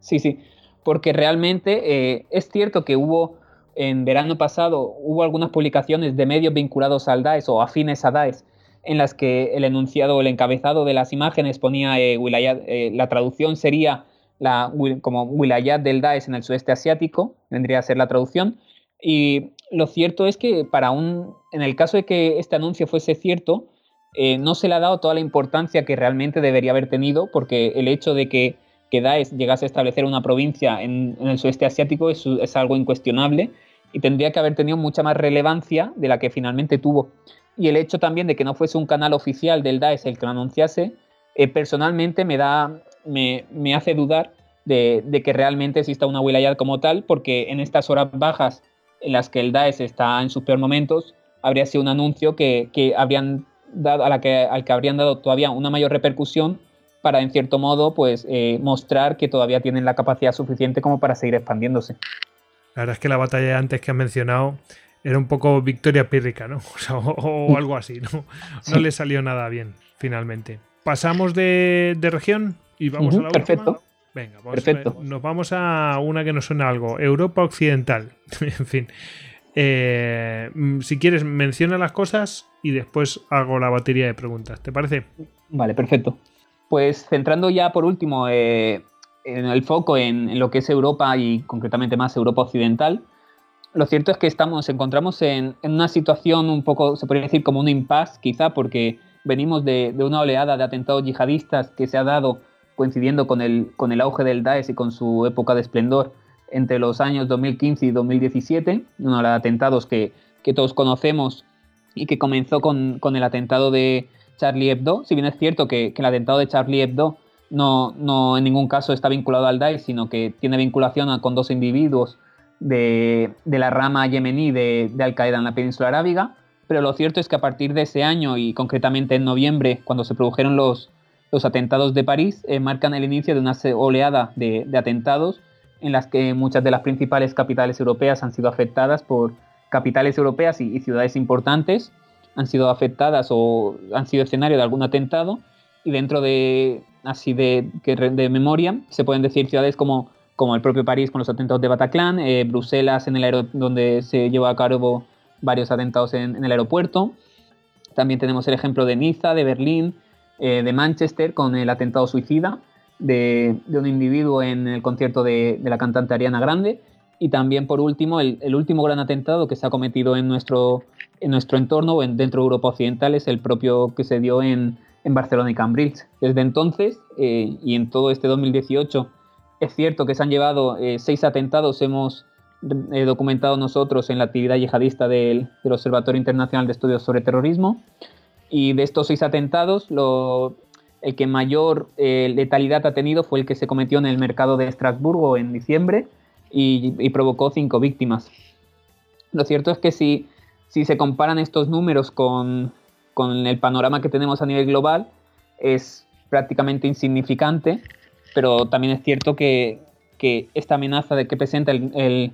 Sí, sí. Porque realmente eh, es cierto que hubo en verano pasado hubo algunas publicaciones de medios vinculados al Daesh o afines a Daesh en las que el enunciado o el encabezado de las imágenes ponía eh, eh, la traducción sería como Wilayat del Daesh en el sudeste asiático, vendría a ser la traducción. Y lo cierto es que para un, en el caso de que este anuncio fuese cierto, eh, no se le ha dado toda la importancia que realmente debería haber tenido, porque el hecho de que, que Daesh llegase a establecer una provincia en, el sudeste asiático es, es algo incuestionable y tendría que haber tenido mucha más relevancia de la que finalmente tuvo y el hecho también de que no fuese un canal oficial del Daesh el que lo anunciase, eh, personalmente me, da, me, hace dudar de, que realmente exista una wilayat como tal, porque en estas horas bajas en las que el Daesh está en sus peores momentos, habría sido un anuncio que, habrían dado, a la que, al que habrían dado todavía una mayor repercusión para, en cierto modo, pues eh, mostrar que todavía tienen la capacidad suficiente como para seguir expandiéndose. La verdad es que la batalla antes que has mencionado era un poco victoria pírrica, ¿no? O, algo así, ¿no? No le salió nada bien, finalmente. Pasamos de, región y vamos a la perfecto. Venga, perfecto. nos vamos a una que nos suena algo. Europa Occidental. en fin. Eh, mm, si quieres, menciona las cosas y después hago la batería de preguntas. ¿Te parece? Vale, perfecto. Pues centrando ya por último eh, el foco en, lo que es Europa y concretamente más Europa Occidental, lo cierto es que estamos, encontramos en, una situación un poco, se podría decir como un impasse quizá, porque venimos de, una oleada de atentados yihadistas que se ha dado coincidiendo con el, con el auge del Daesh y con su época de esplendor entre los años 2015 y 2017, una de atentados que, todos conocemos y que comenzó con, el atentado de Charlie Hebdo, si bien es cierto que, el atentado de Charlie Hebdo no, no, en ningún caso está vinculado al Daesh, sino que tiene vinculación con dos individuos de, la rama yemení de, de Al-Qaeda en la península arábiga, pero lo cierto es que a partir de ese año y concretamente en noviembre, cuando se produjeron los, los atentados de París, eh, marcan el inicio de una oleada de, atentados en las que muchas de las principales capitales europeas han sido afectadas por capitales europeas y, ciudades importantes han sido afectadas o han sido escenario de algún atentado. Y dentro de así de, de memoria se pueden decir ciudades como como el propio París con los atentados de Bataclan, eh, Bruselas en el donde se llevó a cabo varios atentados en, el aeropuerto. También tenemos el ejemplo de Niza, de Berlín, eh, de Manchester con el atentado suicida de, un individuo en el concierto de, la cantante Ariana Grande. Y también, por último, el, último gran atentado que se ha cometido en nuestro, en nuestro entorno en, dentro de Europa Occidental es el propio que se dio en, Barcelona y Cambridge. Desde entonces eh, y en todo este 2018 es cierto que se han llevado eh, seis atentados, hemos eh, documentado nosotros en la actividad yihadista del, Observatorio Internacional de Estudios sobre Terrorismo. Y de estos seis atentados, el que mayor letalidad ha tenido fue el que se cometió en el mercado de Estrasburgo en diciembre y, provocó cinco víctimas. Lo cierto es que si se comparan estos números con, con el panorama que tenemos a nivel global, es prácticamente insignificante pero también es cierto que, esta amenaza de que presenta el,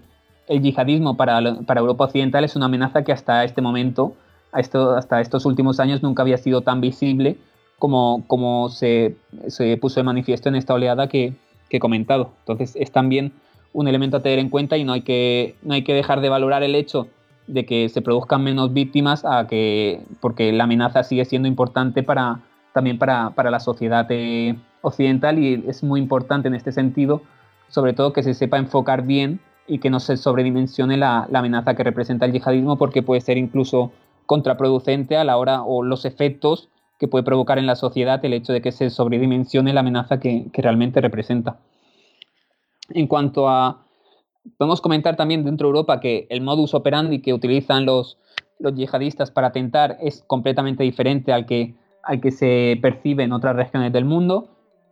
yihadismo para, Europa Occidental es una amenaza que hasta este momento, hasta estos últimos años, nunca había sido tan visible como, como se, puso de manifiesto en esta oleada que, he comentado. Entonces es también un elemento a tener en cuenta y no hay que, no hay que dejar de valorar el hecho de que se produzcan menos víctimas a que, porque la amenaza sigue siendo importante para, también para, la sociedad eh, occidental y es muy importante en este sentido, sobre todo que se sepa enfocar bien y que no se sobredimensione la, amenaza que representa el yihadismo porque puede ser incluso contraproducente a la hora o los efectos que puede provocar en la sociedad el hecho de que se sobredimensione la amenaza que, realmente representa. En cuanto a, podemos comentar también dentro de Europa que el modus operandi que utilizan los, los yihadistas para atentar es completamente diferente al que, al que se percibe en otras regiones del mundo.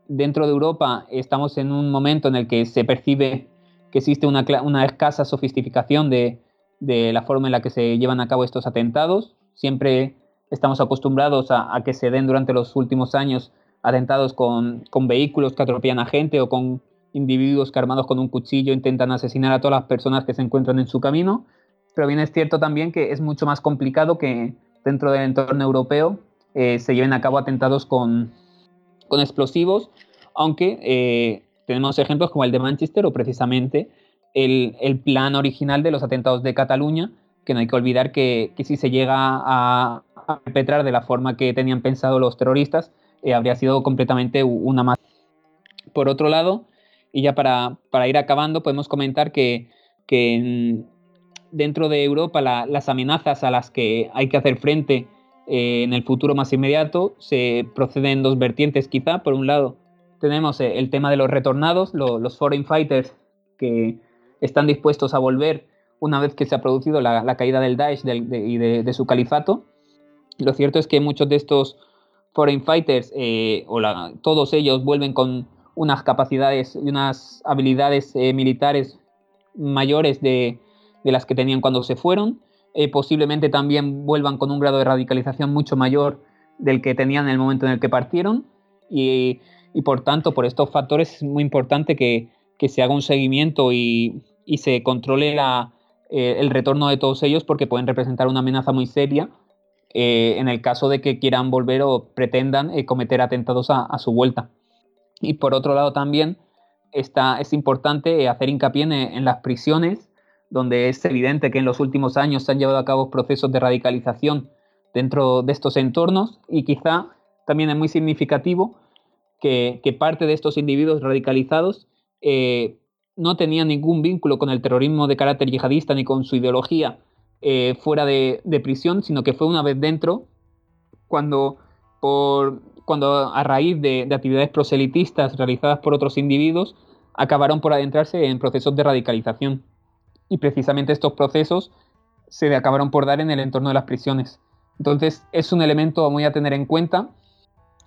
Dentro de Europa estamos en un momento en el que se percibe que existe una, una escasa sofisticación de, de, la forma en la que se llevan a cabo estos atentados. Siempre estamos acostumbrados a, a que se den durante los últimos años atentados con, con, vehículos que atropellan a gente o con individuos que armados con un cuchillo intentan asesinar a todas las personas que se encuentran en su camino. Pero bien es cierto también que es mucho más complicado que dentro del entorno europeo eh, se lleven a cabo atentados con, con explosivos, aunque eh, tenemos ejemplos como el de Manchester o precisamente el, el, plan original de los atentados de Cataluña, que no hay que olvidar que, que si se llega a, a, perpetrar de la forma que tenían pensado los terroristas, eh, habría sido completamente una más. Por otro lado, y ya para, para ir acabando, podemos comentar que, que dentro de Europa las amenazas a las que hay que hacer frente eh, en el futuro más inmediato se proceden en dos vertientes quizá. Por un lado, tenemos eh, el tema de los retornados, los foreign fighters que están dispuestos a volver una vez que se ha producido la, caída del Daesh y de, su califato. Lo cierto es que muchos de estos foreign fighters, eh, o todos ellos, vuelven con unas capacidades y unas habilidades militares mayores de, de las que tenían cuando se fueron. Eh, posiblemente también vuelvan con un grado de radicalización mucho mayor del que tenían en el momento en el que partieron. Y, y por tanto, por estos factores es muy importante que, que se haga un seguimiento y, y se controle la, eh, el retorno de todos ellos porque pueden representar una amenaza muy seria eh, en el caso de que quieran volver o pretendan cometer atentados a, a, su vuelta. Y por otro lado también está, es importante hacer hincapié en, las prisiones donde es evidente que en los últimos años se han llevado a cabo procesos de radicalización dentro de estos entornos. Y quizá también es muy significativo que, parte de estos individuos radicalizados eh, no tenían ningún vínculo con el terrorismo de carácter yihadista ni con su ideología eh, fuera de, prisión, sino que fue una vez dentro cuando, por, cuando a raíz de, de actividades proselitistas realizadas por otros individuos acabaron por adentrarse en procesos de radicalización y precisamente estos procesos se acabaron por dar en el entorno de las prisiones. Entonces es un elemento muy a tener en cuenta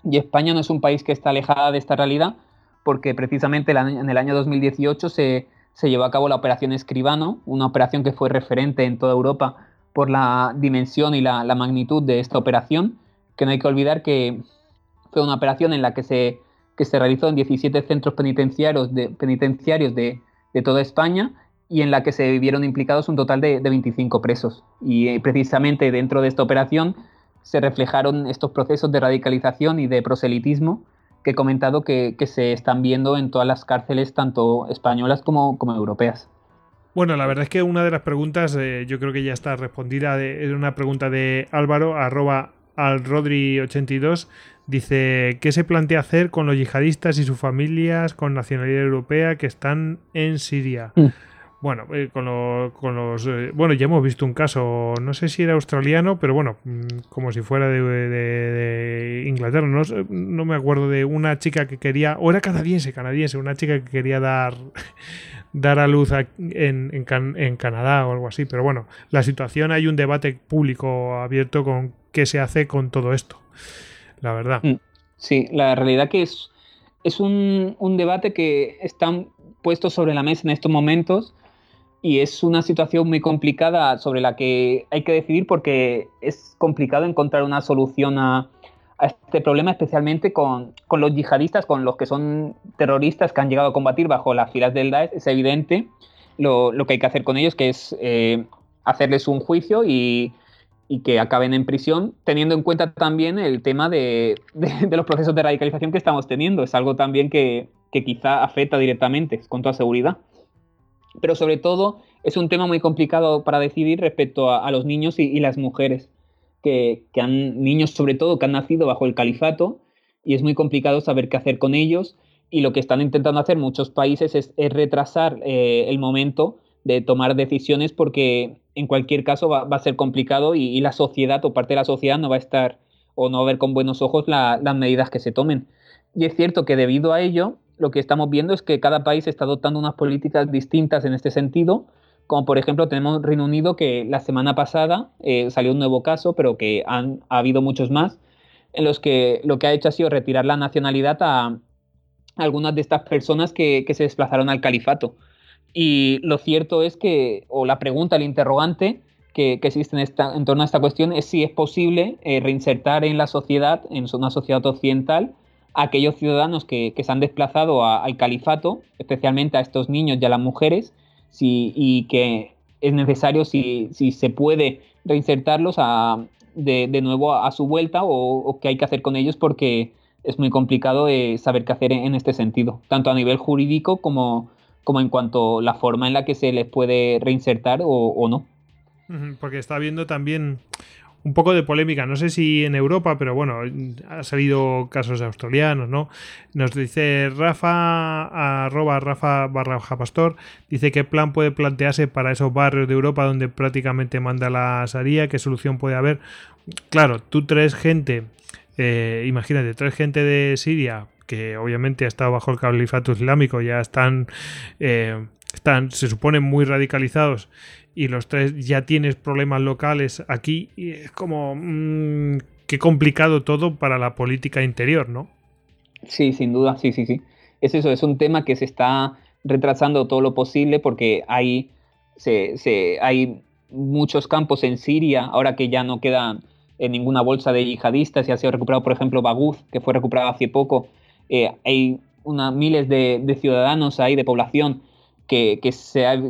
y España no es un país que está alejada de esta realidad porque precisamente en el año 2018 se, se llevó a cabo la operación Escribano, una operación que fue referente en toda Europa por la dimensión y la, magnitud de esta operación, que no hay que olvidar que fue una operación en la que se, que se realizó en 17 centros penitenciarios de, penitenciarios de, de toda España y en la que se vieron implicados un total de, de 25 presos. Y eh, precisamente dentro de esta operación se reflejaron estos procesos de radicalización y de proselitismo que he comentado que, que se están viendo en todas las cárceles, tanto españolas como, como europeas. Bueno, la verdad es que una de las preguntas, eh, yo creo que ya está respondida, es una pregunta de Álvaro, arroba alrodri82, dice, ¿qué se plantea hacer con los yihadistas y sus familias con nacionalidad europea que están en Siria? Mm. Bueno, eh, con, con, los. Eh, bueno, ya hemos visto un caso, no sé si era australiano, pero bueno, mm, como si fuera de, de, Inglaterra. No, no, me acuerdo de una chica que quería. O era canadiense, canadiense, una chica que quería dar. dar a luz en, en, en, Canadá o algo así. Pero bueno, la situación, hay un debate público abierto con qué se hace con todo esto. La verdad. Mm, sí, la realidad que es, es un, un debate que están puestos sobre la mesa en estos momentos y es una situación muy complicada sobre la que hay que decidir porque es complicado encontrar una solución a, este problema, especialmente con, con, los yihadistas, con los que son terroristas que han llegado a combatir bajo las filas del Daesh. Es evidente lo, lo que hay que hacer con ellos, que es eh, hacerles un juicio y, y, que acaben en prisión, teniendo en cuenta también el tema de, de, los procesos de radicalización que estamos teniendo. Es algo también que, que quizá afecta directamente, con toda seguridad pero sobre todo es un tema muy complicado para decidir respecto a, los niños y, las mujeres, que, que, han, niños sobre todo que han nacido bajo el califato, y es muy complicado saber qué hacer con ellos, y lo que están intentando hacer muchos países es, es retrasar eh, el momento de tomar decisiones porque en cualquier caso va, a ser complicado y, la sociedad o parte de la sociedad no va a estar o no va a ver con buenos ojos la, las medidas que se tomen. Y es cierto que debido a ello, lo que estamos viendo es que cada país está adoptando unas políticas distintas en este sentido, como por ejemplo tenemos Reino Unido que la semana pasada eh, salió un nuevo caso, pero que han ha habido muchos más, en los que lo que ha hecho ha sido retirar la nacionalidad a algunas de estas personas que, se desplazaron al califato. Y lo cierto es que, o la pregunta, el interrogante que, existe en, esta, en, torno a esta cuestión es si es posible eh, reinsertar en la sociedad, en una sociedad occidental, a aquellos ciudadanos que, se han desplazado al califato, especialmente a estos niños y a las mujeres, y que es necesario, si, si se puede reinsertarlos a, de, de, nuevo a, su vuelta o, qué hay que hacer con ellos porque es muy complicado eh, saber qué hacer en, este sentido, tanto a nivel jurídico como, como en cuanto a la forma en la que se les puede reinsertar o, no. Porque está habiendo también un poco de polémica, no sé si en Europa, pero bueno, ha salido casos australianos, ¿no? Nos dice Rafa, arroba Rafa barra Pastor, dice qué plan puede plantearse para esos barrios de Europa donde prácticamente manda la Sharia, qué solución puede haber. Claro, tú traes gente, eh, imagínate, traes gente de Siria, que obviamente ha estado bajo el califato islámico, ya están, eh, están, se suponen muy radicalizados y los tres ya tienes problemas locales aquí y es como mm, qué complicado todo para la política interior, ¿no? Sí, sin duda, sí, sí, sí. Es eso, es un tema que se está retrasando todo lo posible porque hay, se, se, hay muchos campos en Siria, ahora que ya no queda en ninguna bolsa de yihadistas y ha sido recuperado, por ejemplo, Baguz, que fue recuperado hace poco. Eh, hay miles de, de, ciudadanos ahí, de población, que, que,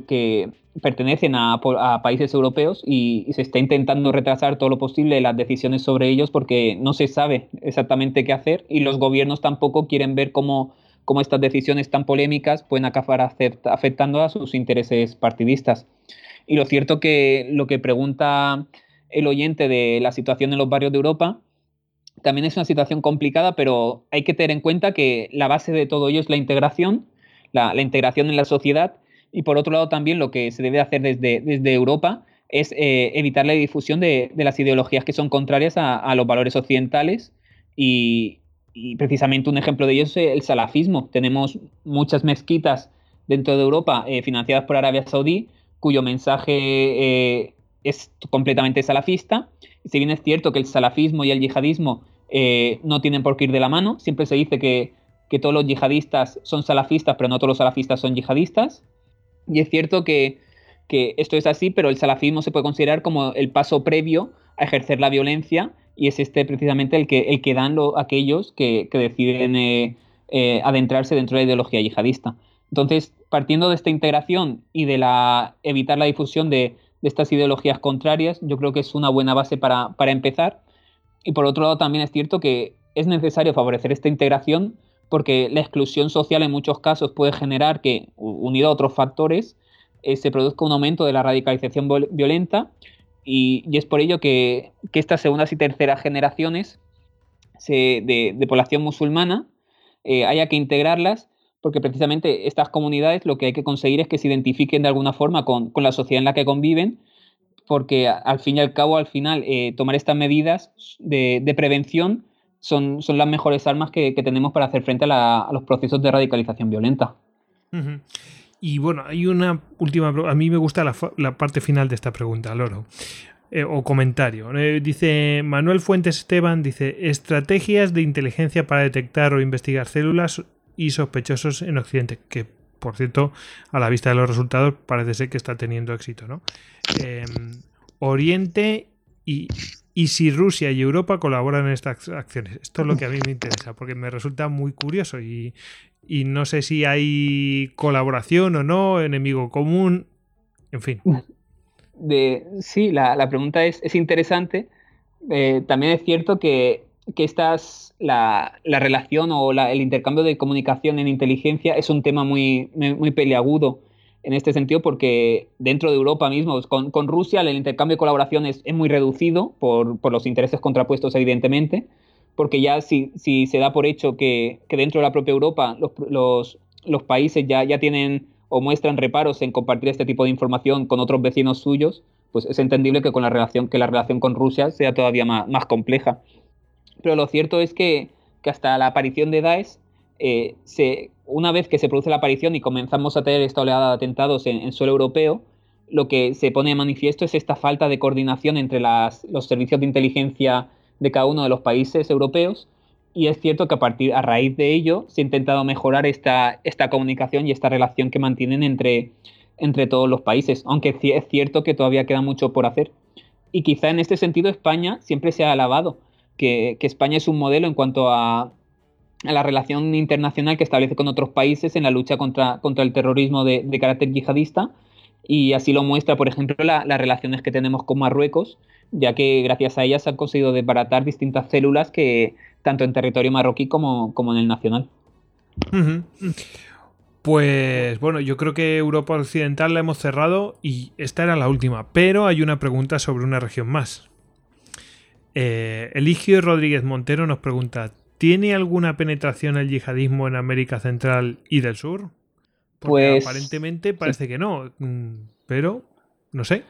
que pertenecen a, países europeos y, se está intentando retrasar todo lo posible las decisiones sobre ellos porque no se sabe exactamente qué hacer y los gobiernos tampoco quieren ver cómo, cómo estas decisiones tan polémicas pueden acabar afectando a sus intereses partidistas. Y lo cierto que lo que pregunta el oyente de la situación en los barrios de Europa también es una situación complicada, pero hay que tener en cuenta que la base de todo ello es la integración, la, integración en la sociedad y por otro lado, también lo que se debe hacer desde, desde Europa es eh, evitar la difusión de, las ideologías que son contrarias a, los valores occidentales y, precisamente un ejemplo de ello es el salafismo. Tenemos muchas mezquitas dentro de Europa eh, financiadas por Arabia Saudí cuyo mensaje eh, es completamente salafista. Si bien es cierto que el salafismo y el yihadismo no tienen por qué ir de la mano, siempre se dice que, que todos los yihadistas son salafistas, pero no todos los salafistas son yihadistas. Y es cierto que, esto es así, pero el salafismo se puede considerar como el paso previo a ejercer la violencia y es este precisamente el que, el que dan aquellos que, deciden eh, eh, adentrarse dentro de la ideología yihadista. Entonces, partiendo de esta integración y de la, evitar la difusión de, estas ideologías contrarias, yo creo que es una buena base para, para empezar. Y por otro lado, también es cierto que es necesario favorecer esta integración porque la exclusión social en muchos casos puede generar que, unido a otros factores, eh, se produzca un aumento de la radicalización violenta y, es por ello que, estas segundas y terceras generaciones de, población musulmana eh, haya que integrarlas porque precisamente estas comunidades lo que hay que conseguir es que se identifiquen de alguna forma con, la sociedad en la que conviven, porque al fin y al cabo, al final, eh, tomar estas medidas de prevención son, las mejores armas que, tenemos para hacer frente a, los procesos de radicalización violenta. Y bueno, hay una última. A mí me gusta la, parte final de esta pregunta, Loro. Eh, o comentario. Eh, dice Manuel Fuentes Esteban: dice estrategias de inteligencia para detectar o investigar células y sospechosos en Occidente. Que por cierto, a la vista de los resultados, parece ser que está teniendo éxito, ¿no? Em, Oriente y y si Rusia y Europa colaboran en estas acciones. Esto es lo que a mí me interesa, porque me resulta muy curioso y, no sé si hay colaboración o no, enemigo común, en fin. De, sí, la, pregunta es, interesante. Eh, también es cierto que, que estas, la, relación o el intercambio de comunicación en inteligencia es un tema muy, muy peliagudo en este sentido porque dentro de Europa mismo, con, con Rusia el intercambio de colaboración es, muy reducido por, por, los intereses contrapuestos evidentemente, porque ya si, si se da por hecho que, que, dentro de la propia Europa los, los, los, países ya, ya tienen o muestran reparos en compartir este tipo de información con otros vecinos suyos, pues es entendible que, con la, relación, que la relación con Rusia sea todavía más, más compleja. Pero lo cierto es que, que hasta la aparición de Daesh eh, una vez que se produce la aparición y comenzamos a tener esta oleada de atentados en, suelo europeo, lo que se pone de manifiesto es esta falta de coordinación entre los servicios de inteligencia de cada uno de los países europeos y es cierto que a partir a raíz de ello se ha intentado mejorar esta, esta comunicación y esta relación que mantienen entre, entre todos los países, aunque es cierto que todavía queda mucho por hacer. Y quizá en este sentido España siempre se ha alabado, que, España es un modelo en cuanto a, la relación internacional que establece con otros países en la lucha contra, el terrorismo de, carácter yihadista. Y así lo muestra, por ejemplo, las relaciones que tenemos con Marruecos, ya que gracias a ellas se han conseguido desbaratar distintas células que tanto en territorio marroquí como en el nacional. Pues bueno, yo creo que Europa Occidental la hemos cerrado y esta era la última, pero hay una pregunta sobre una región más. Eh, Eligio Rodríguez Montero nos pregunta, ¿tiene alguna penetración el yihadismo en América Central y del Sur? Porque pues aparentemente parece que no, mm, pero no sé.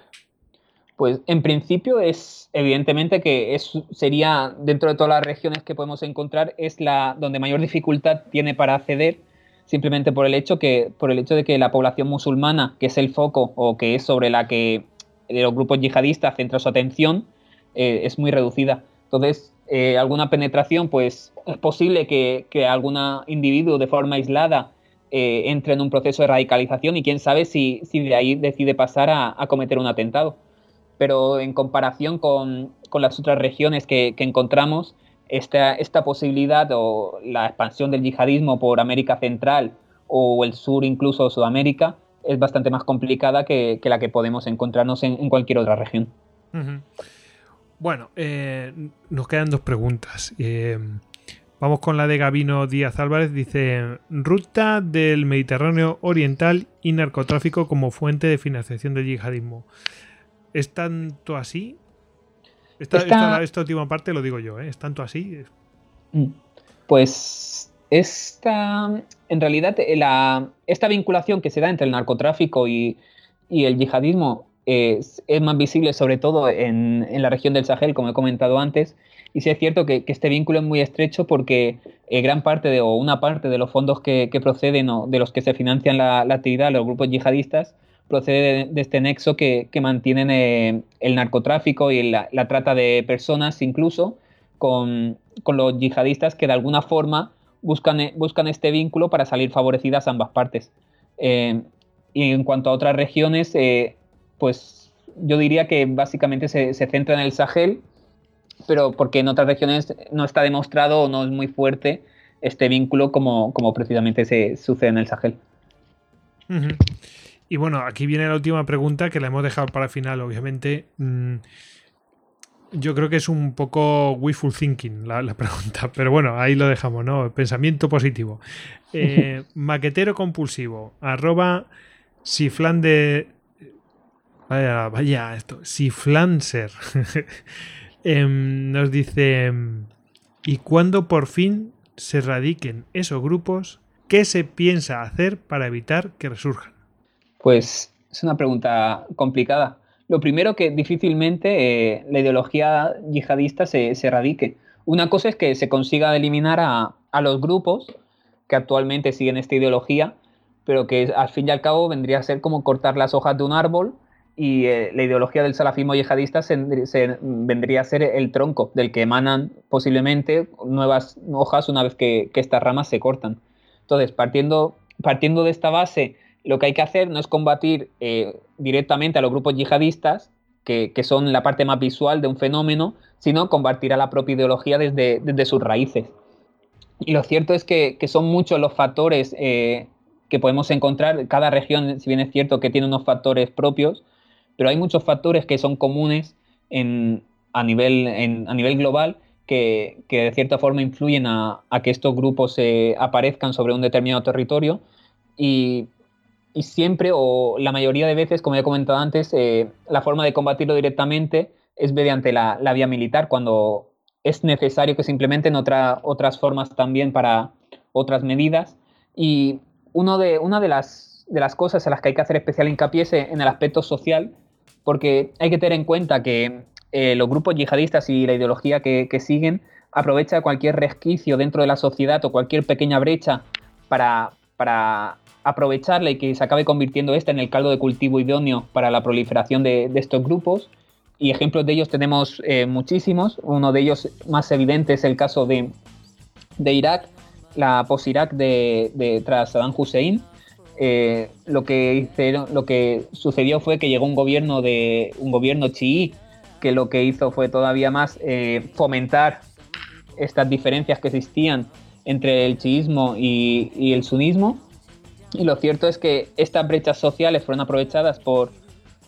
Pues en principio es evidentemente que es, sería dentro de todas las regiones que podemos encontrar es la donde mayor dificultad tiene para acceder simplemente por el hecho que por el hecho de que la población musulmana que es el foco o que es sobre la que los grupos yihadistas centran su atención eh, es muy reducida. Entonces eh, alguna penetración pues es posible que, que algún individuo de forma aislada eh, entre en un proceso de radicalización y quién sabe si, si de ahí decide pasar a, a cometer un atentado. Pero en comparación con, las otras regiones que, encontramos, esta, esta, posibilidad o la expansión del yihadismo por América Central o el sur, incluso Sudamérica, es bastante más complicada que, la que podemos encontrarnos en, cualquier otra región. Bueno, eh, nos quedan dos preguntas. Eh, vamos con la de Gabino Díaz Álvarez. Dice, ruta del Mediterráneo Oriental y narcotráfico como fuente de financiación del yihadismo. ¿Es tanto así? Esta, última parte lo digo yo, ¿eh? ¿Es tanto así? Mm. Pues esta, en realidad, la, esta vinculación que se da entre el narcotráfico y, el yihadismo es, más visible sobre todo en, la región del Sahel, como he comentado antes, y sí es cierto que, este vínculo es muy estrecho porque eh, gran parte o una parte de los fondos que, proceden o de los que se financian la, la actividad los grupos yihadistas procede de, este nexo que, mantienen eh, el narcotráfico y la, trata de personas incluso con, los yihadistas que de alguna forma buscan, eh, buscan este vínculo para salir favorecidas ambas partes. Y en cuanto a otras regiones, pues yo diría que básicamente se, centra en el Sahel, pero porque en otras regiones no está demostrado o no es muy fuerte este vínculo como, como precisamente se sucede en el Sahel. Y bueno, aquí viene la última pregunta que la hemos dejado para el final, obviamente. Mm, yo creo que es un poco wishful thinking la, pregunta, pero bueno, ahí lo dejamos, ¿no? Pensamiento positivo. Eh, maquetero compulsivo, arroba siflan de... Vaya, vaya, esto, siflanser. Em, nos dice, ¿y cuándo por fin se radiquen esos grupos? ¿Qué se piensa hacer para evitar que resurjan? Pues es una pregunta complicada. Lo primero que difícilmente eh, la ideología yihadista se, se, erradique. Una cosa es que se consiga eliminar a, los grupos que actualmente siguen esta ideología, pero que al fin y al cabo vendría a ser como cortar las hojas de un árbol y eh, la ideología del salafismo yihadista vendría a ser el tronco del que emanan posiblemente nuevas hojas una vez que, que estas ramas se cortan. Entonces, partiendo, partiendo de esta base lo que hay que hacer no es combatir eh, directamente a los grupos yihadistas, que, son la parte más visual de un fenómeno, sino combatir a la propia ideología desde, desde sus raíces. Y lo cierto es que, son muchos los factores eh, que podemos encontrar. Cada región, si bien es cierto que tiene unos factores propios, pero hay muchos factores que son comunes a, nivel, a nivel global que, de cierta forma influyen a, que estos grupos se aparezcan sobre un determinado territorio. Y y siempre o la mayoría de veces, como he comentado antes, eh, la forma de combatirlo directamente es mediante la, vía militar, cuando es necesario que se implementen otras formas también para otras medidas. Y uno de, una de las, de las cosas en las que hay que hacer especial hincapié es en el aspecto social, porque hay que tener en cuenta que eh, los grupos yihadistas y la ideología que, siguen aprovecha cualquier resquicio dentro de la sociedad o cualquier pequeña brecha para, para aprovecharla y que se acabe convirtiendo esta en el caldo de cultivo idóneo para la proliferación de, estos grupos. Y ejemplos de ellos tenemos eh, muchísimos. Uno de ellos más evidente es el caso de, de Irak, la pos-Irak de, tras Saddam Hussein. Eh, lo, que sucedió fue que llegó un gobierno de un gobierno chií que lo que hizo fue todavía más eh, fomentar estas diferencias que existían entre el chiismo y, el sunismo. Y lo cierto es que estas brechas sociales fueron aprovechadas por,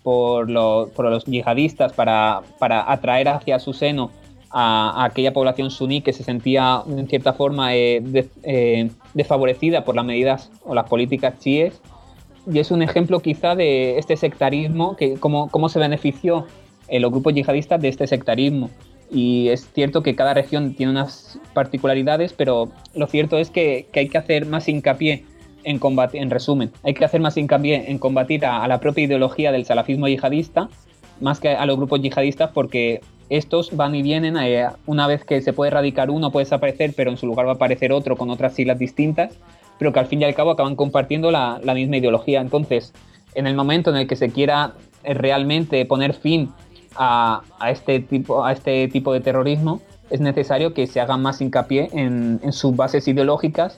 por, los yihadistas para, para, atraer hacia su seno a, aquella población suní que se sentía en cierta forma eh, eh, desfavorecida por las medidas o las políticas chiíes. Y es un ejemplo quizá de este sectarismo, que cómo, cómo se benefició en los grupos yihadistas de este sectarismo y es cierto que cada región tiene unas particularidades, pero lo cierto es que, hay que hacer más hincapié en combatir, en resumen, hay que hacer más hincapié en combatir a, la propia ideología del salafismo yihadista, más que a los grupos yihadistas, porque estos van y vienen, eh, una vez que se puede erradicar uno puede desaparecer, pero en su lugar va a aparecer otro con otras siglas distintas, pero que al fin y al cabo acaban compartiendo la, la misma ideología. Entonces, en el momento en el que se quiera eh, realmente poner fin a, este tipo, a este tipo de terrorismo, es necesario que se haga más hincapié en, sus bases ideológicas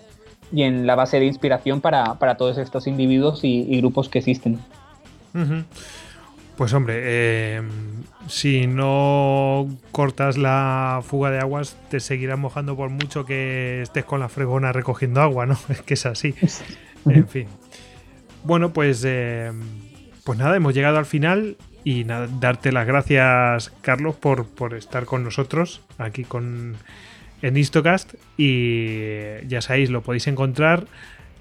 y en la base de inspiración para, todos estos individuos y, grupos que existen. Pues hombre, eh, si no cortas la fuga de aguas, te seguirás mojando por mucho que estés con la fregona recogiendo agua, ¿no? Es que es así. En fin. Bueno, pues, eh, pues nada, hemos llegado al final. Y nada, darte las gracias, Carlos, por, por estar con nosotros aquí con, en Istocast. Y ya sabéis, lo podéis encontrar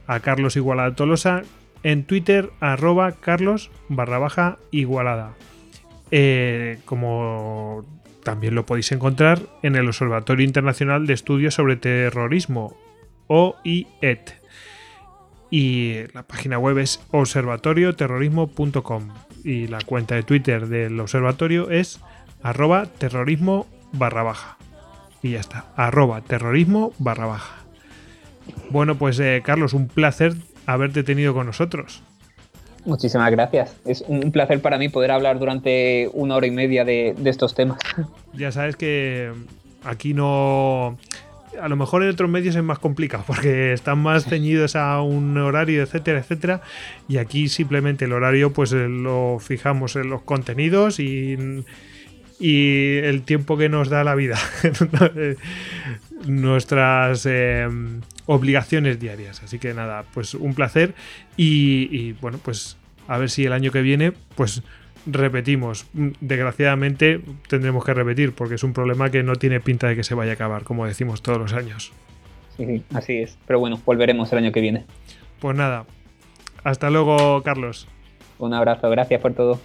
a Carlos Igualada Tolosa en Twitter, arroba Carlos barra baja Igualada. Eh, como también lo podéis encontrar en el Observatorio Internacional de Estudios sobre Terrorismo, OIET. Y la página web es observatorioterrorismo.com y la cuenta de Twitter del observatorio es arroba terrorismo barra baja. Y ya está, arroba terrorismo barra baja. Bueno, pues eh, Carlos, un placer haberte tenido con nosotros. Muchísimas gracias. Es un placer para mí poder hablar durante una hora y media de estos temas. Ya sabes que aquí no a lo mejor en otros medios es más complicado porque están más ceñidos a un horario, etcétera, etcétera. Y aquí simplemente el horario pues eh, lo fijamos en los contenidos y, y el tiempo que nos da la vida. Nuestras eh, obligaciones diarias. Así que nada, pues un placer y, y bueno, pues a ver si el año que viene pues repetimos. Desgraciadamente tendremos que repetir porque es un problema que no tiene pinta de que se vaya a acabar, como decimos todos los años. Sí, así es. Pero bueno, volveremos el año que viene. Pues nada. Hasta luego, Carlos. Un abrazo, gracias por todo.